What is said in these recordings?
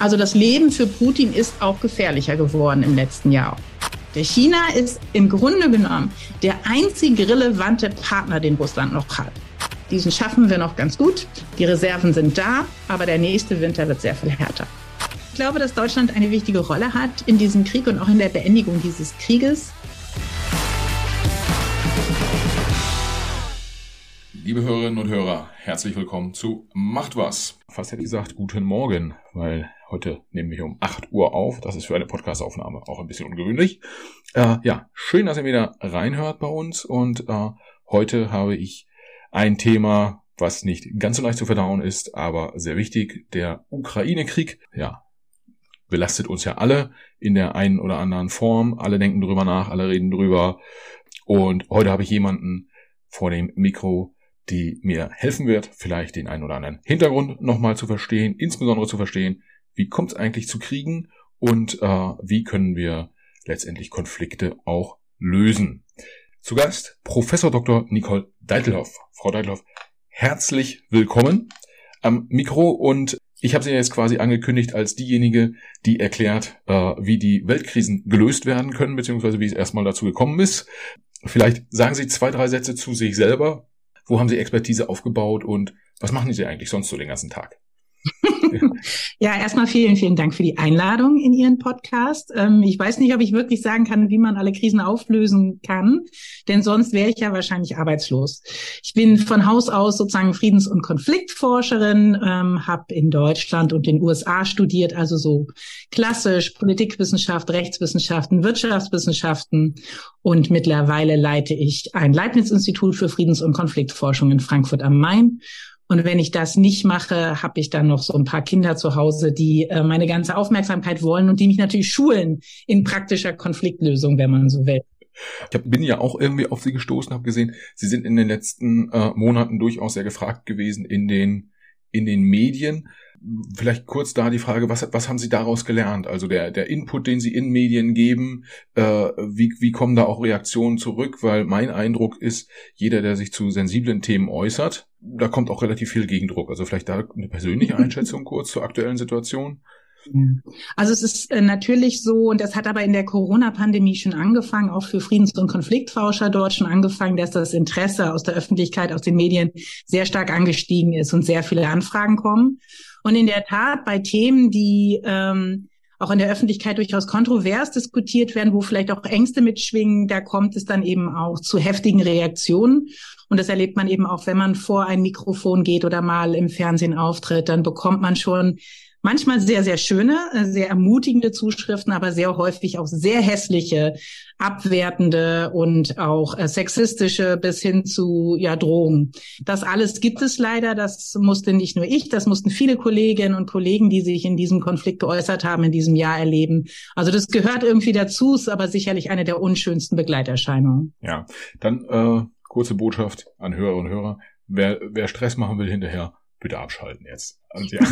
Also das Leben für Putin ist auch gefährlicher geworden im letzten Jahr. Der China ist im Grunde genommen der einzige relevante Partner, den Russland noch hat. Diesen schaffen wir noch ganz gut. Die Reserven sind da, aber der nächste Winter wird sehr viel härter. Ich glaube, dass Deutschland eine wichtige Rolle hat in diesem Krieg und auch in der Beendigung dieses Krieges. Liebe Hörerinnen und Hörer, herzlich willkommen zu Macht was. Fast hätte ich gesagt, guten Morgen, weil Heute nehmen wir um 8 Uhr auf. Das ist für eine Podcastaufnahme auch ein bisschen ungewöhnlich. Äh, ja, schön, dass ihr wieder reinhört bei uns. Und äh, heute habe ich ein Thema, was nicht ganz so leicht zu verdauen ist, aber sehr wichtig. Der Ukraine-Krieg. Ja, belastet uns ja alle in der einen oder anderen Form. Alle denken drüber nach, alle reden drüber. Und heute habe ich jemanden vor dem Mikro, die mir helfen wird, vielleicht den einen oder anderen Hintergrund nochmal zu verstehen, insbesondere zu verstehen, wie kommt es eigentlich zu Kriegen und äh, wie können wir letztendlich Konflikte auch lösen. Zu Gast Professor Dr. Nicole Deitelhoff. Frau Deitelhoff, herzlich willkommen am Mikro und ich habe Sie jetzt quasi angekündigt als diejenige, die erklärt, äh, wie die Weltkrisen gelöst werden können, beziehungsweise wie es erstmal dazu gekommen ist. Vielleicht sagen Sie zwei, drei Sätze zu sich selber. Wo haben Sie Expertise aufgebaut und was machen Sie eigentlich sonst so den ganzen Tag? ja, erstmal vielen, vielen Dank für die Einladung in Ihren Podcast. Ähm, ich weiß nicht, ob ich wirklich sagen kann, wie man alle Krisen auflösen kann, denn sonst wäre ich ja wahrscheinlich arbeitslos. Ich bin von Haus aus sozusagen Friedens- und Konfliktforscherin, ähm, habe in Deutschland und den USA studiert, also so klassisch Politikwissenschaft, Rechtswissenschaften, Wirtschaftswissenschaften und mittlerweile leite ich ein Leibniz-Institut für Friedens- und Konfliktforschung in Frankfurt am Main und wenn ich das nicht mache, habe ich dann noch so ein paar Kinder zu Hause, die äh, meine ganze Aufmerksamkeit wollen und die mich natürlich schulen in praktischer Konfliktlösung, wenn man so will. Ich hab, bin ja auch irgendwie auf Sie gestoßen, habe gesehen, Sie sind in den letzten äh, Monaten durchaus sehr gefragt gewesen in den in den Medien. Vielleicht kurz da die Frage, was, was haben Sie daraus gelernt? Also der, der Input, den Sie in Medien geben, äh, wie, wie kommen da auch Reaktionen zurück? Weil mein Eindruck ist, jeder, der sich zu sensiblen Themen äußert, da kommt auch relativ viel Gegendruck. Also vielleicht da eine persönliche Einschätzung kurz zur aktuellen Situation. Also es ist äh, natürlich so, und das hat aber in der Corona-Pandemie schon angefangen, auch für Friedens- und Konfliktforscher dort schon angefangen, dass das Interesse aus der Öffentlichkeit, aus den Medien sehr stark angestiegen ist und sehr viele Anfragen kommen. Und in der Tat bei Themen, die ähm, auch in der Öffentlichkeit durchaus kontrovers diskutiert werden, wo vielleicht auch Ängste mitschwingen, da kommt es dann eben auch zu heftigen Reaktionen. Und das erlebt man eben auch, wenn man vor ein Mikrofon geht oder mal im Fernsehen auftritt, dann bekommt man schon manchmal sehr, sehr schöne, äh, sehr ermutigende Zuschriften, aber sehr häufig auch sehr hässliche, abwertende und auch äh, sexistische bis hin zu ja Drohungen. Das alles gibt es leider. Das musste nicht nur ich, das mussten viele Kolleginnen und Kollegen, die sich in diesem Konflikt geäußert haben, in diesem Jahr erleben. Also das gehört irgendwie dazu, ist aber sicherlich eine der unschönsten Begleiterscheinungen. Ja, dann äh, kurze Botschaft an Hörer und Hörer. Wer, wer Stress machen will hinterher, bitte abschalten jetzt. Also, ja.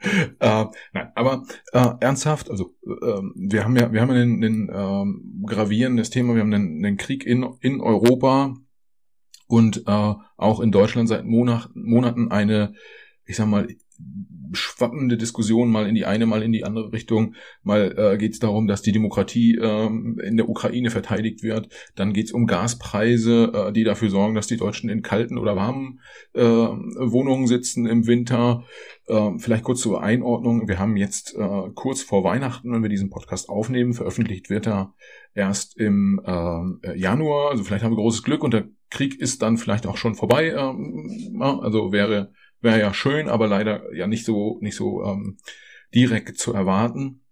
äh, nein, aber äh, ernsthaft, also äh, wir haben ja, wir haben ja ein, ein äh, gravierendes Thema, wir haben einen, einen Krieg in, in Europa und äh, auch in Deutschland seit Monat, Monaten eine, ich sag mal, schwappende Diskussion mal in die eine, mal in die andere Richtung. Mal äh, geht es darum, dass die Demokratie ähm, in der Ukraine verteidigt wird. Dann geht es um Gaspreise, äh, die dafür sorgen, dass die Deutschen in kalten oder warmen äh, Wohnungen sitzen im Winter. Äh, vielleicht kurz zur Einordnung. Wir haben jetzt äh, kurz vor Weihnachten, wenn wir diesen Podcast aufnehmen, veröffentlicht wird er erst im äh, Januar. Also vielleicht haben wir großes Glück und der Krieg ist dann vielleicht auch schon vorbei. Ähm, also wäre Wäre ja schön, aber leider ja nicht so, nicht so ähm, direkt zu erwarten.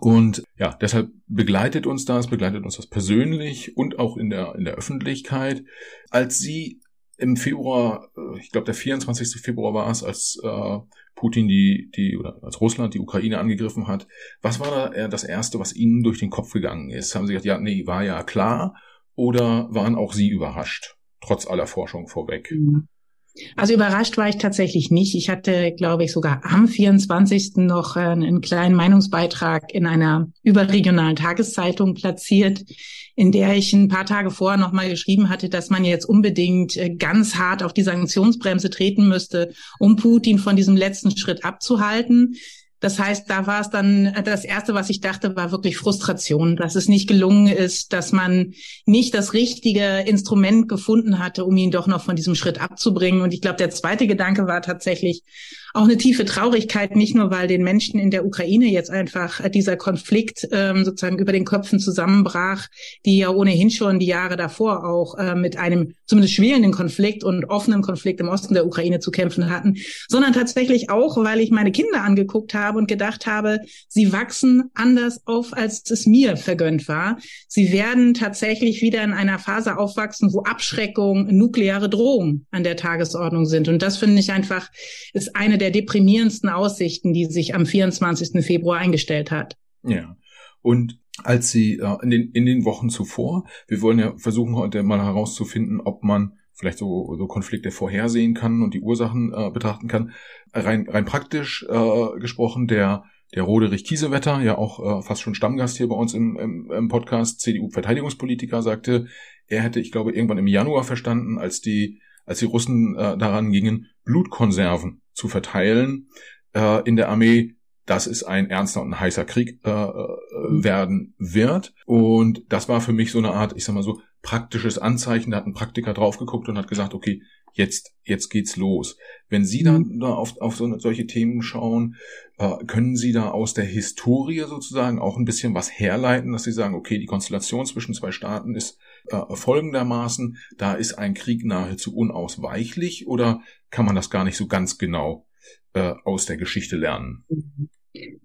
Und ja, deshalb begleitet uns das, begleitet uns das persönlich und auch in der, in der Öffentlichkeit. Als Sie im Februar, äh, ich glaube der 24. Februar war es, als äh, Putin die, die, oder als Russland die Ukraine angegriffen hat, was war da das Erste, was Ihnen durch den Kopf gegangen ist? Haben Sie gesagt, ja, nee, war ja klar, oder waren auch Sie überrascht, trotz aller Forschung vorweg? Mhm. Also überrascht war ich tatsächlich nicht. Ich hatte, glaube ich, sogar am 24. noch einen kleinen Meinungsbeitrag in einer überregionalen Tageszeitung platziert, in der ich ein paar Tage vorher nochmal geschrieben hatte, dass man jetzt unbedingt äh, ganz hart auf die Sanktionsbremse treten müsste, um Putin von diesem letzten Schritt abzuhalten. Das heißt, da war es dann, das Erste, was ich dachte, war wirklich Frustration, dass es nicht gelungen ist, dass man nicht das richtige Instrument gefunden hatte, um ihn doch noch von diesem Schritt abzubringen. Und ich glaube, der zweite Gedanke war tatsächlich, auch eine tiefe Traurigkeit, nicht nur weil den Menschen in der Ukraine jetzt einfach äh, dieser Konflikt ähm, sozusagen über den Köpfen zusammenbrach, die ja ohnehin schon die Jahre davor auch äh, mit einem zumindest schwelenden Konflikt und offenen Konflikt im Osten der Ukraine zu kämpfen hatten, sondern tatsächlich auch, weil ich meine Kinder angeguckt habe und gedacht habe, sie wachsen anders auf, als es mir vergönnt war. Sie werden tatsächlich wieder in einer Phase aufwachsen, wo Abschreckung, nukleare Drohung an der Tagesordnung sind. Und das finde ich einfach, ist eine der der deprimierendsten Aussichten, die sich am 24. Februar eingestellt hat. Ja. Und als sie äh, in, den, in den Wochen zuvor, wir wollen ja versuchen heute mal herauszufinden, ob man vielleicht so, so Konflikte vorhersehen kann und die Ursachen äh, betrachten kann. Rein, rein praktisch äh, gesprochen, der der Roderich Kiesewetter, ja auch äh, fast schon Stammgast hier bei uns im, im, im Podcast, CDU-Verteidigungspolitiker, sagte, er hätte, ich glaube, irgendwann im Januar verstanden, als die, als die Russen äh, daran gingen, Blutkonserven zu verteilen äh, in der Armee, dass es ein ernster und ein heißer Krieg äh, äh, werden wird. Und das war für mich so eine Art, ich sag mal so, praktisches Anzeichen. Da hat ein Praktiker drauf geguckt und hat gesagt, okay, jetzt, jetzt geht's los. Wenn Sie dann mhm. da auf, auf so, solche Themen schauen, äh, können Sie da aus der Historie sozusagen auch ein bisschen was herleiten, dass Sie sagen, okay, die Konstellation zwischen zwei Staaten ist äh, folgendermaßen, da ist ein Krieg nahezu unausweichlich oder kann man das gar nicht so ganz genau äh, aus der Geschichte lernen?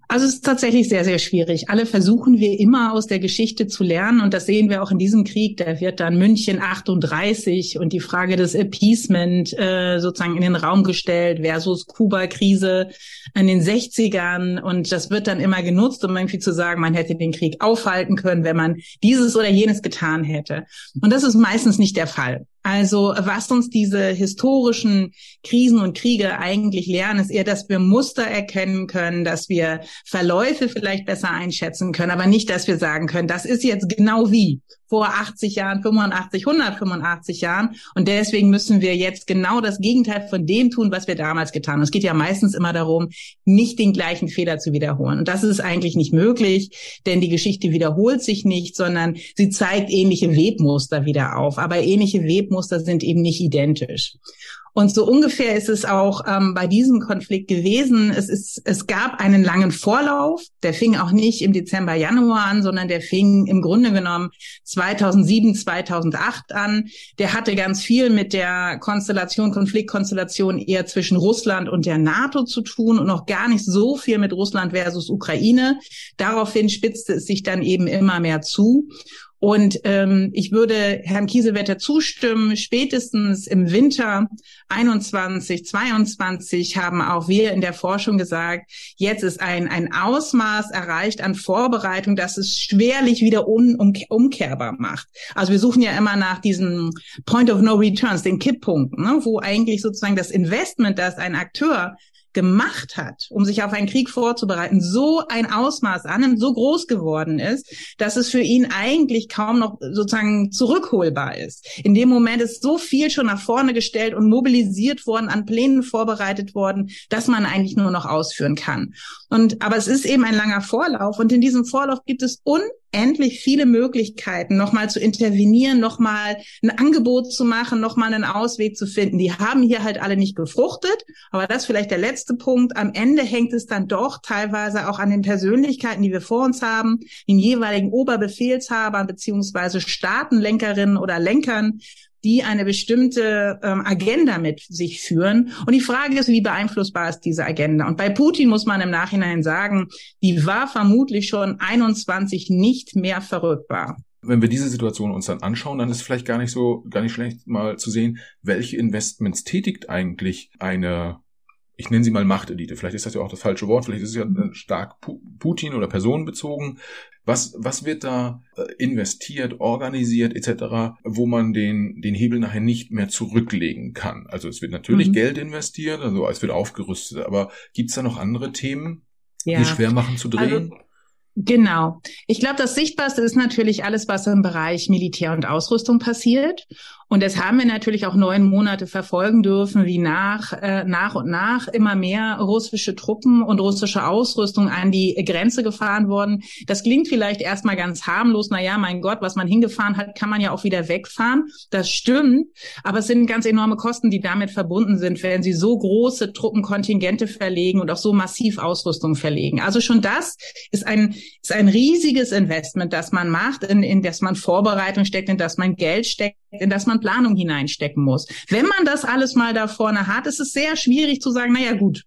Also es ist tatsächlich sehr, sehr schwierig. Alle versuchen wir immer aus der Geschichte zu lernen und das sehen wir auch in diesem Krieg. Da wird dann München 38 und die Frage des Appeasement äh, sozusagen in den Raum gestellt versus Kuba-Krise in den 60ern und das wird dann immer genutzt, um irgendwie zu sagen, man hätte den Krieg aufhalten können, wenn man dieses oder jenes getan hätte. Und das ist meistens nicht der Fall. Also was uns diese historischen Krisen und Kriege eigentlich lernen, ist eher, dass wir Muster erkennen können, dass wir Verläufe vielleicht besser einschätzen können, aber nicht, dass wir sagen können, das ist jetzt genau wie vor 80 Jahren, 85, 185 Jahren. Und deswegen müssen wir jetzt genau das Gegenteil von dem tun, was wir damals getan haben. Es geht ja meistens immer darum, nicht den gleichen Fehler zu wiederholen. Und das ist eigentlich nicht möglich, denn die Geschichte wiederholt sich nicht, sondern sie zeigt ähnliche Webmuster wieder auf. Aber ähnliche Webmuster sind eben nicht identisch. Und so ungefähr ist es auch ähm, bei diesem Konflikt gewesen. Es, ist, es gab einen langen Vorlauf. Der fing auch nicht im Dezember, Januar an, sondern der fing im Grunde genommen 2007, 2008 an. Der hatte ganz viel mit der Konstellation, Konfliktkonstellation eher zwischen Russland und der NATO zu tun und noch gar nicht so viel mit Russland versus Ukraine. Daraufhin spitzte es sich dann eben immer mehr zu. Und ähm, ich würde Herrn Kiesewetter zustimmen, spätestens im Winter 21, 22 haben auch wir in der Forschung gesagt, jetzt ist ein, ein Ausmaß erreicht an Vorbereitung, dass es schwerlich wieder un, um, umkehrbar macht. Also wir suchen ja immer nach diesem Point of No Returns, den Kipppunkten, ne, wo eigentlich sozusagen das Investment, das ein Akteur gemacht hat, um sich auf einen Krieg vorzubereiten, so ein Ausmaß annimmt, so groß geworden ist, dass es für ihn eigentlich kaum noch sozusagen zurückholbar ist. In dem Moment ist so viel schon nach vorne gestellt und mobilisiert worden, an Plänen vorbereitet worden, dass man eigentlich nur noch ausführen kann. Und, aber es ist eben ein langer Vorlauf und in diesem Vorlauf gibt es un endlich viele Möglichkeiten, nochmal zu intervenieren, nochmal ein Angebot zu machen, nochmal einen Ausweg zu finden. Die haben hier halt alle nicht gefruchtet, aber das ist vielleicht der letzte Punkt. Am Ende hängt es dann doch teilweise auch an den Persönlichkeiten, die wir vor uns haben, den jeweiligen Oberbefehlshabern beziehungsweise Staatenlenkerinnen oder Lenkern, die eine bestimmte ähm, Agenda mit sich führen. Und die Frage ist, wie beeinflussbar ist diese Agenda? Und bei Putin muss man im Nachhinein sagen, die war vermutlich schon 21 nicht mehr verrückbar. Wenn wir diese Situation uns dann anschauen, dann ist vielleicht gar nicht so, gar nicht schlecht mal zu sehen, welche Investments tätigt eigentlich eine ich nenne sie mal Machtelite. Vielleicht ist das ja auch das falsche Wort, vielleicht ist es ja stark Putin oder personenbezogen. Was, was wird da äh, investiert, organisiert etc., wo man den, den Hebel nachher nicht mehr zurücklegen kann? Also es wird natürlich mhm. Geld investiert, also es wird aufgerüstet, aber gibt es da noch andere Themen, ja. die schwer machen zu drehen? Also Genau. Ich glaube, das Sichtbarste ist natürlich alles, was im Bereich Militär und Ausrüstung passiert. Und das haben wir natürlich auch neun Monate verfolgen dürfen, wie nach, äh, nach und nach immer mehr russische Truppen und russische Ausrüstung an die Grenze gefahren wurden. Das klingt vielleicht erstmal ganz harmlos. Na ja, mein Gott, was man hingefahren hat, kann man ja auch wieder wegfahren. Das stimmt. Aber es sind ganz enorme Kosten, die damit verbunden sind, wenn sie so große Truppenkontingente verlegen und auch so massiv Ausrüstung verlegen. Also schon das ist ein, ist ein riesiges Investment, das man macht, in, in das man Vorbereitung steckt, in das man Geld steckt, in das man Planung hineinstecken muss. Wenn man das alles mal da vorne hat, ist es sehr schwierig zu sagen, naja gut,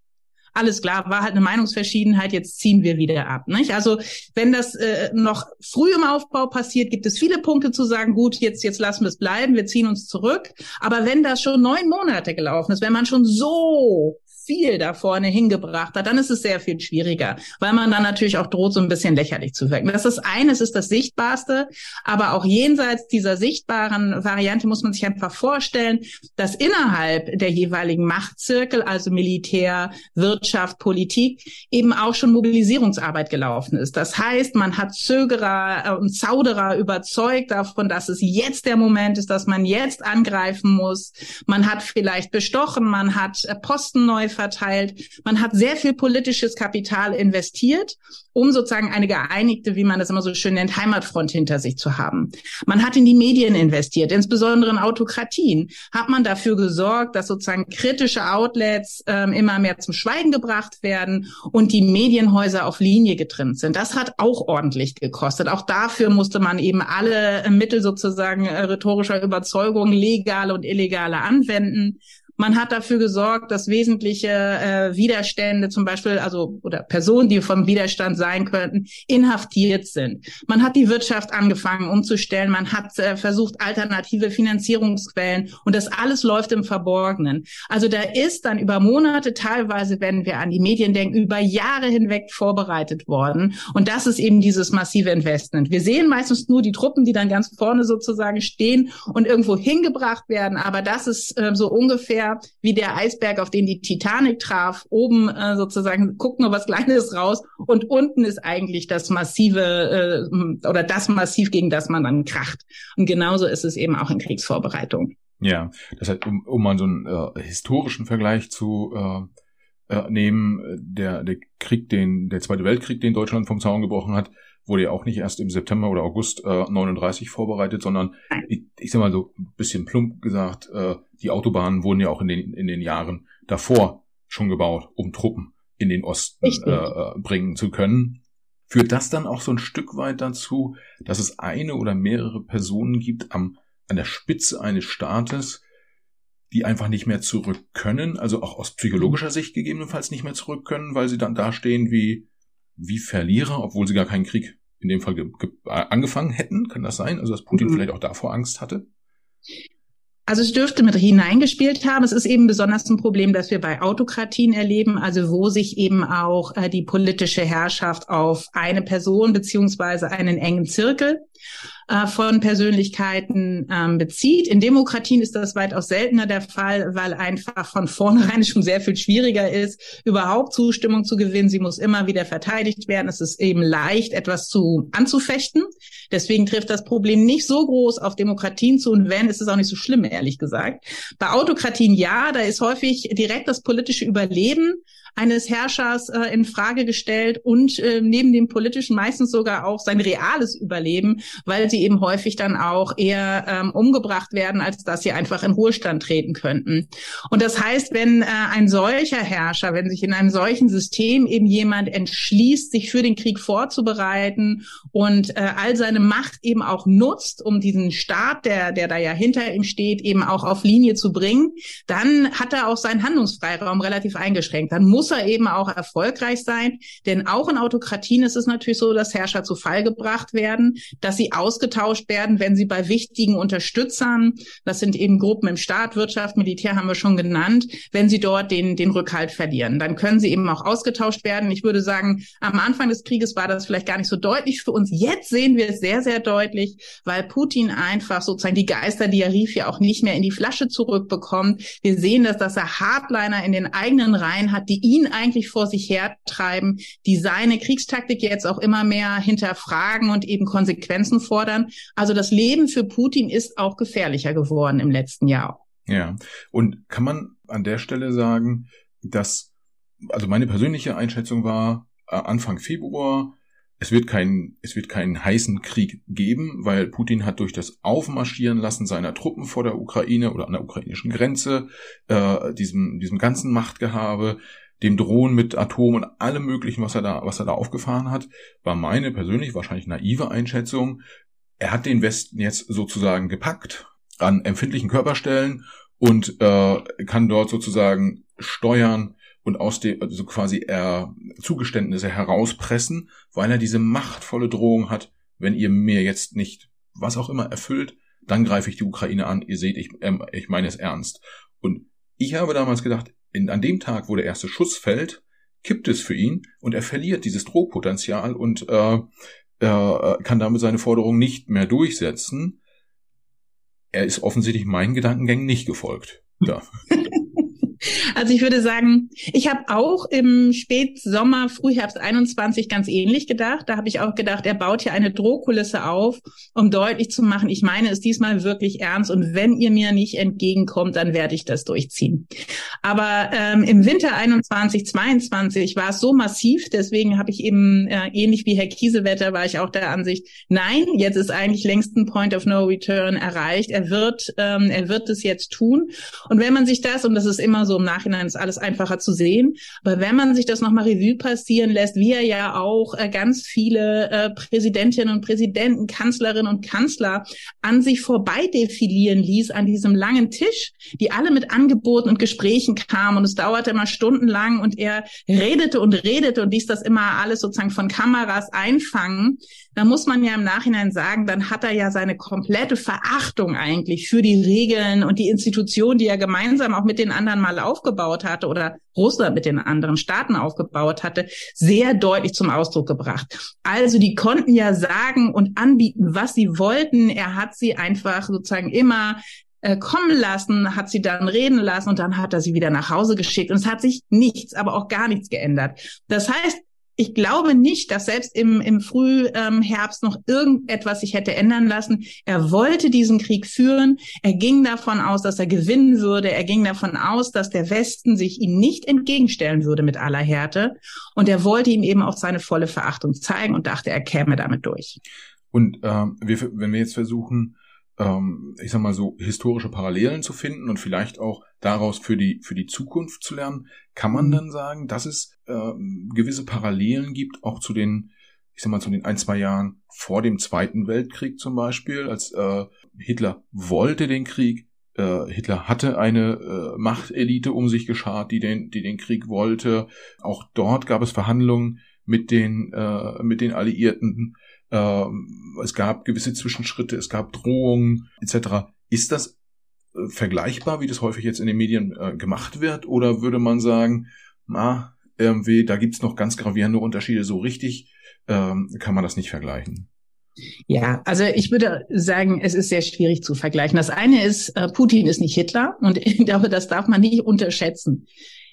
alles klar, war halt eine Meinungsverschiedenheit, jetzt ziehen wir wieder ab. Nicht? Also wenn das äh, noch früh im Aufbau passiert, gibt es viele Punkte zu sagen, gut, jetzt, jetzt lassen wir es bleiben, wir ziehen uns zurück. Aber wenn das schon neun Monate gelaufen ist, wenn man schon so viel da vorne hingebracht hat, dann ist es sehr viel schwieriger, weil man dann natürlich auch droht, so ein bisschen lächerlich zu wirken. Das ist eines, ist das Sichtbarste, aber auch jenseits dieser sichtbaren Variante muss man sich einfach vorstellen, dass innerhalb der jeweiligen Machtzirkel, also Militär, Wirtschaft, Politik, eben auch schon Mobilisierungsarbeit gelaufen ist. Das heißt, man hat Zögerer und Zauderer überzeugt davon, dass es jetzt der Moment ist, dass man jetzt angreifen muss. Man hat vielleicht bestochen, man hat Posten neu verteilt. Man hat sehr viel politisches Kapital investiert, um sozusagen eine geeinigte, wie man das immer so schön nennt, Heimatfront hinter sich zu haben. Man hat in die Medien investiert, insbesondere in Autokratien. Hat man dafür gesorgt, dass sozusagen kritische Outlets ähm, immer mehr zum Schweigen gebracht werden und die Medienhäuser auf Linie getrimmt sind. Das hat auch ordentlich gekostet. Auch dafür musste man eben alle Mittel sozusagen äh, rhetorischer Überzeugung, legale und illegale anwenden. Man hat dafür gesorgt, dass wesentliche äh, Widerstände zum Beispiel, also oder Personen, die vom Widerstand sein könnten, inhaftiert sind. Man hat die Wirtschaft angefangen umzustellen. Man hat äh, versucht, alternative Finanzierungsquellen und das alles läuft im Verborgenen. Also da ist dann über Monate, teilweise, wenn wir an die Medien denken, über Jahre hinweg vorbereitet worden. Und das ist eben dieses massive Investment. Wir sehen meistens nur die Truppen, die dann ganz vorne sozusagen stehen und irgendwo hingebracht werden. Aber das ist äh, so ungefähr ungefähr wie der Eisberg, auf den die Titanic traf. Oben äh, sozusagen guckt nur was Kleines raus und unten ist eigentlich das massive äh, oder das Massiv, gegen das man dann kracht. Und genauso ist es eben auch in Kriegsvorbereitung. Ja, das heißt, um, um mal so einen äh, historischen Vergleich zu äh, äh, nehmen, der, der Krieg, den, der Zweite Weltkrieg, den Deutschland vom Zaun gebrochen hat, wurde ja auch nicht erst im September oder August äh, 39 vorbereitet, sondern ich, ich sag mal so ein bisschen plump gesagt, äh, die Autobahnen wurden ja auch in den, in den Jahren davor schon gebaut, um Truppen in den Osten äh, äh, bringen zu können. Führt das dann auch so ein Stück weit dazu, dass es eine oder mehrere Personen gibt am, an der Spitze eines Staates, die einfach nicht mehr zurück können, also auch aus psychologischer Sicht gegebenenfalls nicht mehr zurück können, weil sie dann dastehen wie wie Verlierer, obwohl sie gar keinen Krieg in dem Fall angefangen hätten. Kann das sein? Also dass Putin mhm. vielleicht auch davor Angst hatte? Also es dürfte mit hineingespielt haben. Es ist eben besonders ein Problem, das wir bei Autokratien erleben, also wo sich eben auch äh, die politische Herrschaft auf eine Person beziehungsweise einen engen Zirkel äh, von Persönlichkeiten ähm, bezieht. In Demokratien ist das weitaus seltener der Fall, weil einfach von vornherein schon sehr viel schwieriger ist, überhaupt Zustimmung zu gewinnen. Sie muss immer wieder verteidigt werden. Es ist eben leicht, etwas zu anzufechten. Deswegen trifft das Problem nicht so groß auf Demokratien zu und wenn, ist es auch nicht so schlimm, ehrlich gesagt. Bei Autokratien ja, da ist häufig direkt das politische Überleben eines Herrschers äh, in Frage gestellt und äh, neben dem politischen meistens sogar auch sein reales Überleben, weil sie eben häufig dann auch eher ähm, umgebracht werden, als dass sie einfach in Ruhestand treten könnten. Und das heißt, wenn äh, ein solcher Herrscher, wenn sich in einem solchen System eben jemand entschließt, sich für den Krieg vorzubereiten und äh, all seine Macht eben auch nutzt, um diesen Staat, der, der da ja hinter ihm steht, eben auch auf Linie zu bringen, dann hat er auch seinen Handlungsfreiraum relativ eingeschränkt. Dann muss muss er eben auch erfolgreich sein. Denn auch in Autokratien ist es natürlich so, dass Herrscher zu Fall gebracht werden, dass sie ausgetauscht werden, wenn sie bei wichtigen Unterstützern, das sind eben Gruppen im Staat, Wirtschaft, Militär haben wir schon genannt, wenn sie dort den, den Rückhalt verlieren. Dann können sie eben auch ausgetauscht werden. Ich würde sagen, am Anfang des Krieges war das vielleicht gar nicht so deutlich für uns. Jetzt sehen wir es sehr, sehr deutlich, weil Putin einfach sozusagen die Geister, die er rief, ja auch nicht mehr in die Flasche zurückbekommt. Wir sehen, dass, dass er Hardliner in den eigenen Reihen hat, die ihn eigentlich vor sich hertreiben, die seine Kriegstaktik jetzt auch immer mehr hinterfragen und eben Konsequenzen fordern. Also das Leben für Putin ist auch gefährlicher geworden im letzten Jahr. Ja, und kann man an der Stelle sagen, dass, also meine persönliche Einschätzung war, äh, Anfang Februar, es wird keinen, es wird keinen heißen Krieg geben, weil Putin hat durch das Aufmarschieren lassen seiner Truppen vor der Ukraine oder an der ukrainischen Grenze, äh, diesem, diesem ganzen Machtgehabe, dem Drohen mit Atom und allem möglichen, was er da, was er da aufgefahren hat, war meine persönlich wahrscheinlich naive Einschätzung. Er hat den Westen jetzt sozusagen gepackt an empfindlichen Körperstellen und äh, kann dort sozusagen steuern und aus dem, also quasi er Zugeständnisse herauspressen, weil er diese machtvolle Drohung hat, wenn ihr mir jetzt nicht was auch immer erfüllt, dann greife ich die Ukraine an. Ihr seht, ich, ähm, ich meine es ernst. Und ich habe damals gedacht, in, an dem Tag, wo der erste Schuss fällt, kippt es für ihn und er verliert dieses Drohpotenzial und äh, äh, kann damit seine Forderung nicht mehr durchsetzen. Er ist offensichtlich meinen Gedankengängen nicht gefolgt. Ja. Also ich würde sagen, ich habe auch im Spätsommer, Frühherbst 21 ganz ähnlich gedacht. Da habe ich auch gedacht, er baut hier eine Drohkulisse auf, um deutlich zu machen, ich meine es diesmal wirklich ernst und wenn ihr mir nicht entgegenkommt, dann werde ich das durchziehen. Aber ähm, im Winter 21, 22 war es so massiv, deswegen habe ich eben äh, ähnlich wie Herr Kiesewetter war ich auch der Ansicht, nein, jetzt ist eigentlich längst ein Point of No Return erreicht. Er wird, ähm, er wird es jetzt tun. Und wenn man sich das, und das ist immer so im Nachhinein ist alles einfacher zu sehen. Aber wenn man sich das nochmal Revue passieren lässt, wie er ja auch äh, ganz viele äh, Präsidentinnen und Präsidenten, Kanzlerinnen und Kanzler an sich vorbei defilieren ließ an diesem langen Tisch, die alle mit Angeboten und Gesprächen kamen und es dauerte immer stundenlang und er redete und redete und ließ das immer alles sozusagen von Kameras einfangen, da muss man ja im Nachhinein sagen, dann hat er ja seine komplette Verachtung eigentlich für die Regeln und die Institution, die er gemeinsam auch mit den anderen mal aufgebaut hatte oder Russland mit den anderen Staaten aufgebaut hatte, sehr deutlich zum Ausdruck gebracht. Also die konnten ja sagen und anbieten, was sie wollten. Er hat sie einfach sozusagen immer äh, kommen lassen, hat sie dann reden lassen und dann hat er sie wieder nach Hause geschickt. Und es hat sich nichts, aber auch gar nichts geändert. Das heißt, ich glaube nicht, dass selbst im, im Frühherbst noch irgendetwas sich hätte ändern lassen. Er wollte diesen Krieg führen. Er ging davon aus, dass er gewinnen würde. Er ging davon aus, dass der Westen sich ihm nicht entgegenstellen würde mit aller Härte. Und er wollte ihm eben auch seine volle Verachtung zeigen und dachte, er käme damit durch. Und ähm, wir, wenn wir jetzt versuchen, ähm, ich sag mal so, historische Parallelen zu finden und vielleicht auch daraus für die, für die Zukunft zu lernen, kann man mhm. dann sagen, dass es äh, gewisse Parallelen gibt, auch zu den, ich sag mal, zu den ein, zwei Jahren vor dem Zweiten Weltkrieg zum Beispiel, als äh, Hitler wollte den Krieg, äh, Hitler hatte eine äh, Machtelite um sich geschart, die den, die den Krieg wollte. Auch dort gab es Verhandlungen mit den, äh, mit den Alliierten. Äh, es gab gewisse Zwischenschritte, es gab Drohungen etc. Ist das äh, vergleichbar, wie das häufig jetzt in den Medien äh, gemacht wird? Oder würde man sagen, na, irgendwie, da gibt's noch ganz gravierende Unterschiede, so richtig ähm, kann man das nicht vergleichen? Ja, also ich würde sagen, es ist sehr schwierig zu vergleichen. Das eine ist, äh, Putin ist nicht Hitler und ich glaube, das darf man nicht unterschätzen.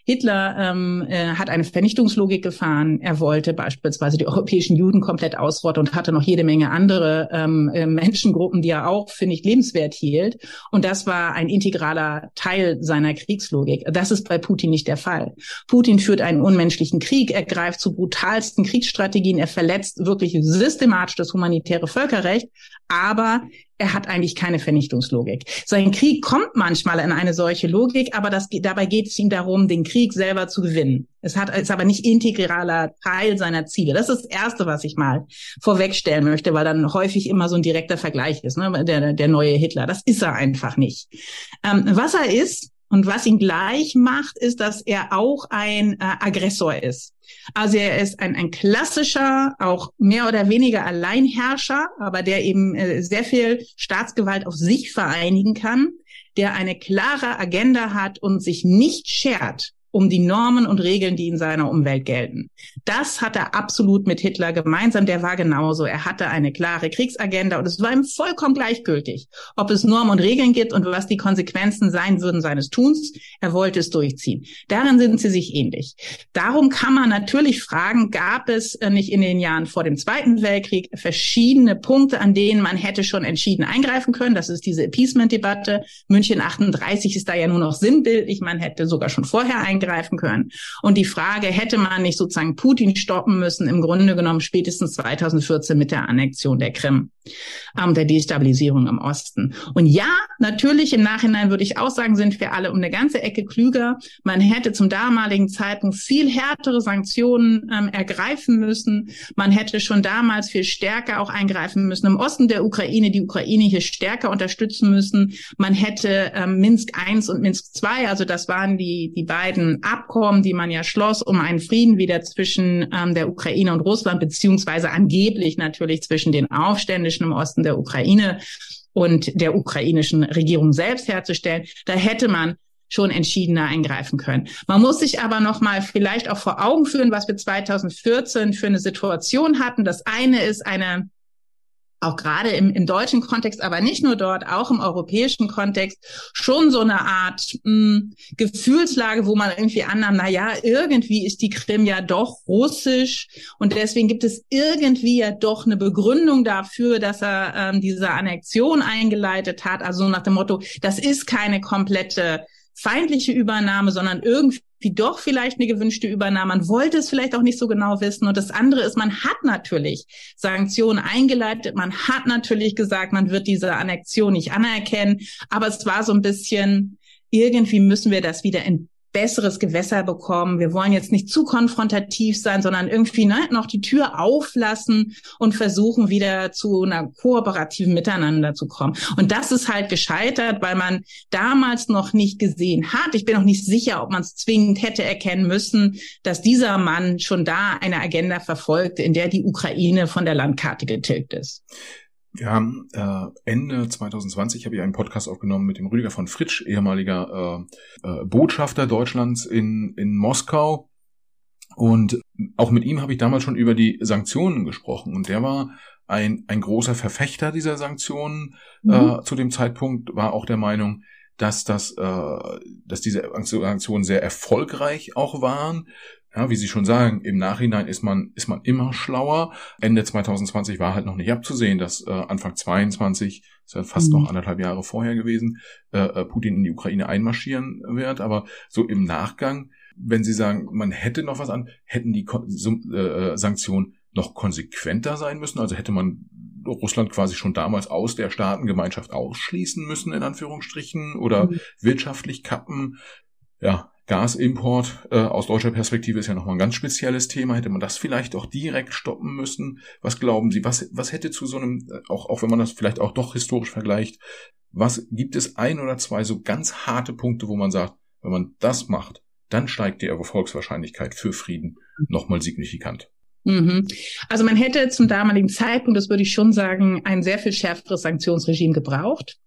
Hitler ähm, äh, hat eine Vernichtungslogik gefahren. Er wollte beispielsweise die europäischen Juden komplett ausrotten und hatte noch jede Menge andere ähm, äh, Menschengruppen, die er auch für nicht lebenswert hielt. Und das war ein integraler Teil seiner Kriegslogik. Das ist bei Putin nicht der Fall. Putin führt einen unmenschlichen Krieg, er greift zu brutalsten Kriegsstrategien, er verletzt wirklich systematisch das humanitäre Völkerrecht, aber er hat eigentlich keine Vernichtungslogik. Sein Krieg kommt manchmal in eine solche Logik, aber das, dabei geht es ihm darum, den Krieg selber zu gewinnen. Es hat, ist aber nicht integraler Teil seiner Ziele. Das ist das Erste, was ich mal vorwegstellen möchte, weil dann häufig immer so ein direkter Vergleich ist, ne? der, der neue Hitler. Das ist er einfach nicht. Ähm, was er ist, und was ihn gleich macht, ist, dass er auch ein äh, Aggressor ist. Also er ist ein, ein klassischer, auch mehr oder weniger Alleinherrscher, aber der eben äh, sehr viel Staatsgewalt auf sich vereinigen kann, der eine klare Agenda hat und sich nicht schert, um die Normen und Regeln, die in seiner Umwelt gelten. Das hat er absolut mit Hitler gemeinsam. Der war genauso. Er hatte eine klare Kriegsagenda und es war ihm vollkommen gleichgültig, ob es Normen und Regeln gibt und was die Konsequenzen sein würden seines Tuns. Er wollte es durchziehen. Darin sind sie sich ähnlich. Darum kann man natürlich fragen, gab es äh, nicht in den Jahren vor dem Zweiten Weltkrieg verschiedene Punkte, an denen man hätte schon entschieden eingreifen können? Das ist diese Appeasement-Debatte. München 38 ist da ja nur noch sinnbildlich. Man hätte sogar schon vorher eingreifen eingreifen können. Und die Frage, hätte man nicht sozusagen Putin stoppen müssen, im Grunde genommen spätestens 2014 mit der Annexion der Krim, ähm, der Destabilisierung im Osten. Und ja, natürlich im Nachhinein würde ich auch sagen, sind wir alle um eine ganze Ecke klüger. Man hätte zum damaligen Zeitpunkt viel härtere Sanktionen ähm, ergreifen müssen. Man hätte schon damals viel stärker auch eingreifen müssen. Im Osten der Ukraine die Ukraine hier stärker unterstützen müssen. Man hätte ähm, Minsk I und Minsk II, also das waren die, die beiden Abkommen, die man ja schloss, um einen Frieden wieder zwischen ähm, der Ukraine und Russland, beziehungsweise angeblich natürlich zwischen den Aufständischen im Osten der Ukraine und der ukrainischen Regierung selbst herzustellen. Da hätte man schon entschiedener eingreifen können. Man muss sich aber noch mal vielleicht auch vor Augen führen, was wir 2014 für eine Situation hatten. Das eine ist eine auch gerade im, im deutschen Kontext, aber nicht nur dort, auch im europäischen Kontext, schon so eine Art mh, hm, Gefühlslage, wo man irgendwie annahm, na ja, irgendwie ist die Krim ja doch russisch und deswegen gibt es irgendwie ja doch eine Begründung dafür, dass er ähm, diese Annexion eingeleitet hat. Also nach dem Motto, das ist keine komplette feindliche Übernahme, sondern irgendwie wie doch vielleicht eine gewünschte Übernahme. Man wollte es vielleicht auch nicht so genau wissen. Und das andere ist, man hat natürlich Sanktionen eingeleitet. Man hat natürlich gesagt, man wird diese Annexion nicht anerkennen. Aber es war so ein bisschen, irgendwie müssen wir das wieder in besseres Gewässer bekommen. Wir wollen jetzt nicht zu konfrontativ sein, sondern irgendwie ne, noch die Tür auflassen und versuchen wieder zu einer kooperativen Miteinander zu kommen. Und das ist halt gescheitert, weil man damals noch nicht gesehen hat. Ich bin auch nicht sicher, ob man es zwingend hätte erkennen müssen, dass dieser Mann schon da eine Agenda verfolgt, in der die Ukraine von der Landkarte getilgt ist. Wir haben äh, Ende 2020 habe ich einen Podcast aufgenommen mit dem Rüdiger von Fritsch, ehemaliger äh, äh, Botschafter Deutschlands in, in Moskau. Und auch mit ihm habe ich damals schon über die Sanktionen gesprochen. Und der war ein, ein großer Verfechter dieser Sanktionen. Mhm. Äh, zu dem Zeitpunkt war auch der Meinung, dass das, äh, dass diese Sanktionen sehr erfolgreich auch waren. Ja, wie Sie schon sagen, im Nachhinein ist man, ist man immer schlauer. Ende 2020 war halt noch nicht abzusehen, dass äh, Anfang 22, ist ja fast mhm. noch anderthalb Jahre vorher gewesen, äh, äh, Putin in die Ukraine einmarschieren wird. Aber so im Nachgang, wenn Sie sagen, man hätte noch was an, hätten die äh, Sanktionen noch konsequenter sein müssen. Also hätte man Russland quasi schon damals aus der Staatengemeinschaft ausschließen müssen, in Anführungsstrichen, oder mhm. wirtschaftlich kappen. Ja, Gasimport äh, aus deutscher Perspektive ist ja nochmal ein ganz spezielles Thema. Hätte man das vielleicht auch direkt stoppen müssen? Was glauben Sie? Was, was hätte zu so einem, äh, auch, auch wenn man das vielleicht auch doch historisch vergleicht, was gibt es ein oder zwei so ganz harte Punkte, wo man sagt, wenn man das macht, dann steigt die Erfolgswahrscheinlichkeit für Frieden nochmal signifikant. Mhm. Also man hätte zum damaligen Zeitpunkt, das würde ich schon sagen, ein sehr viel schärferes Sanktionsregime gebraucht.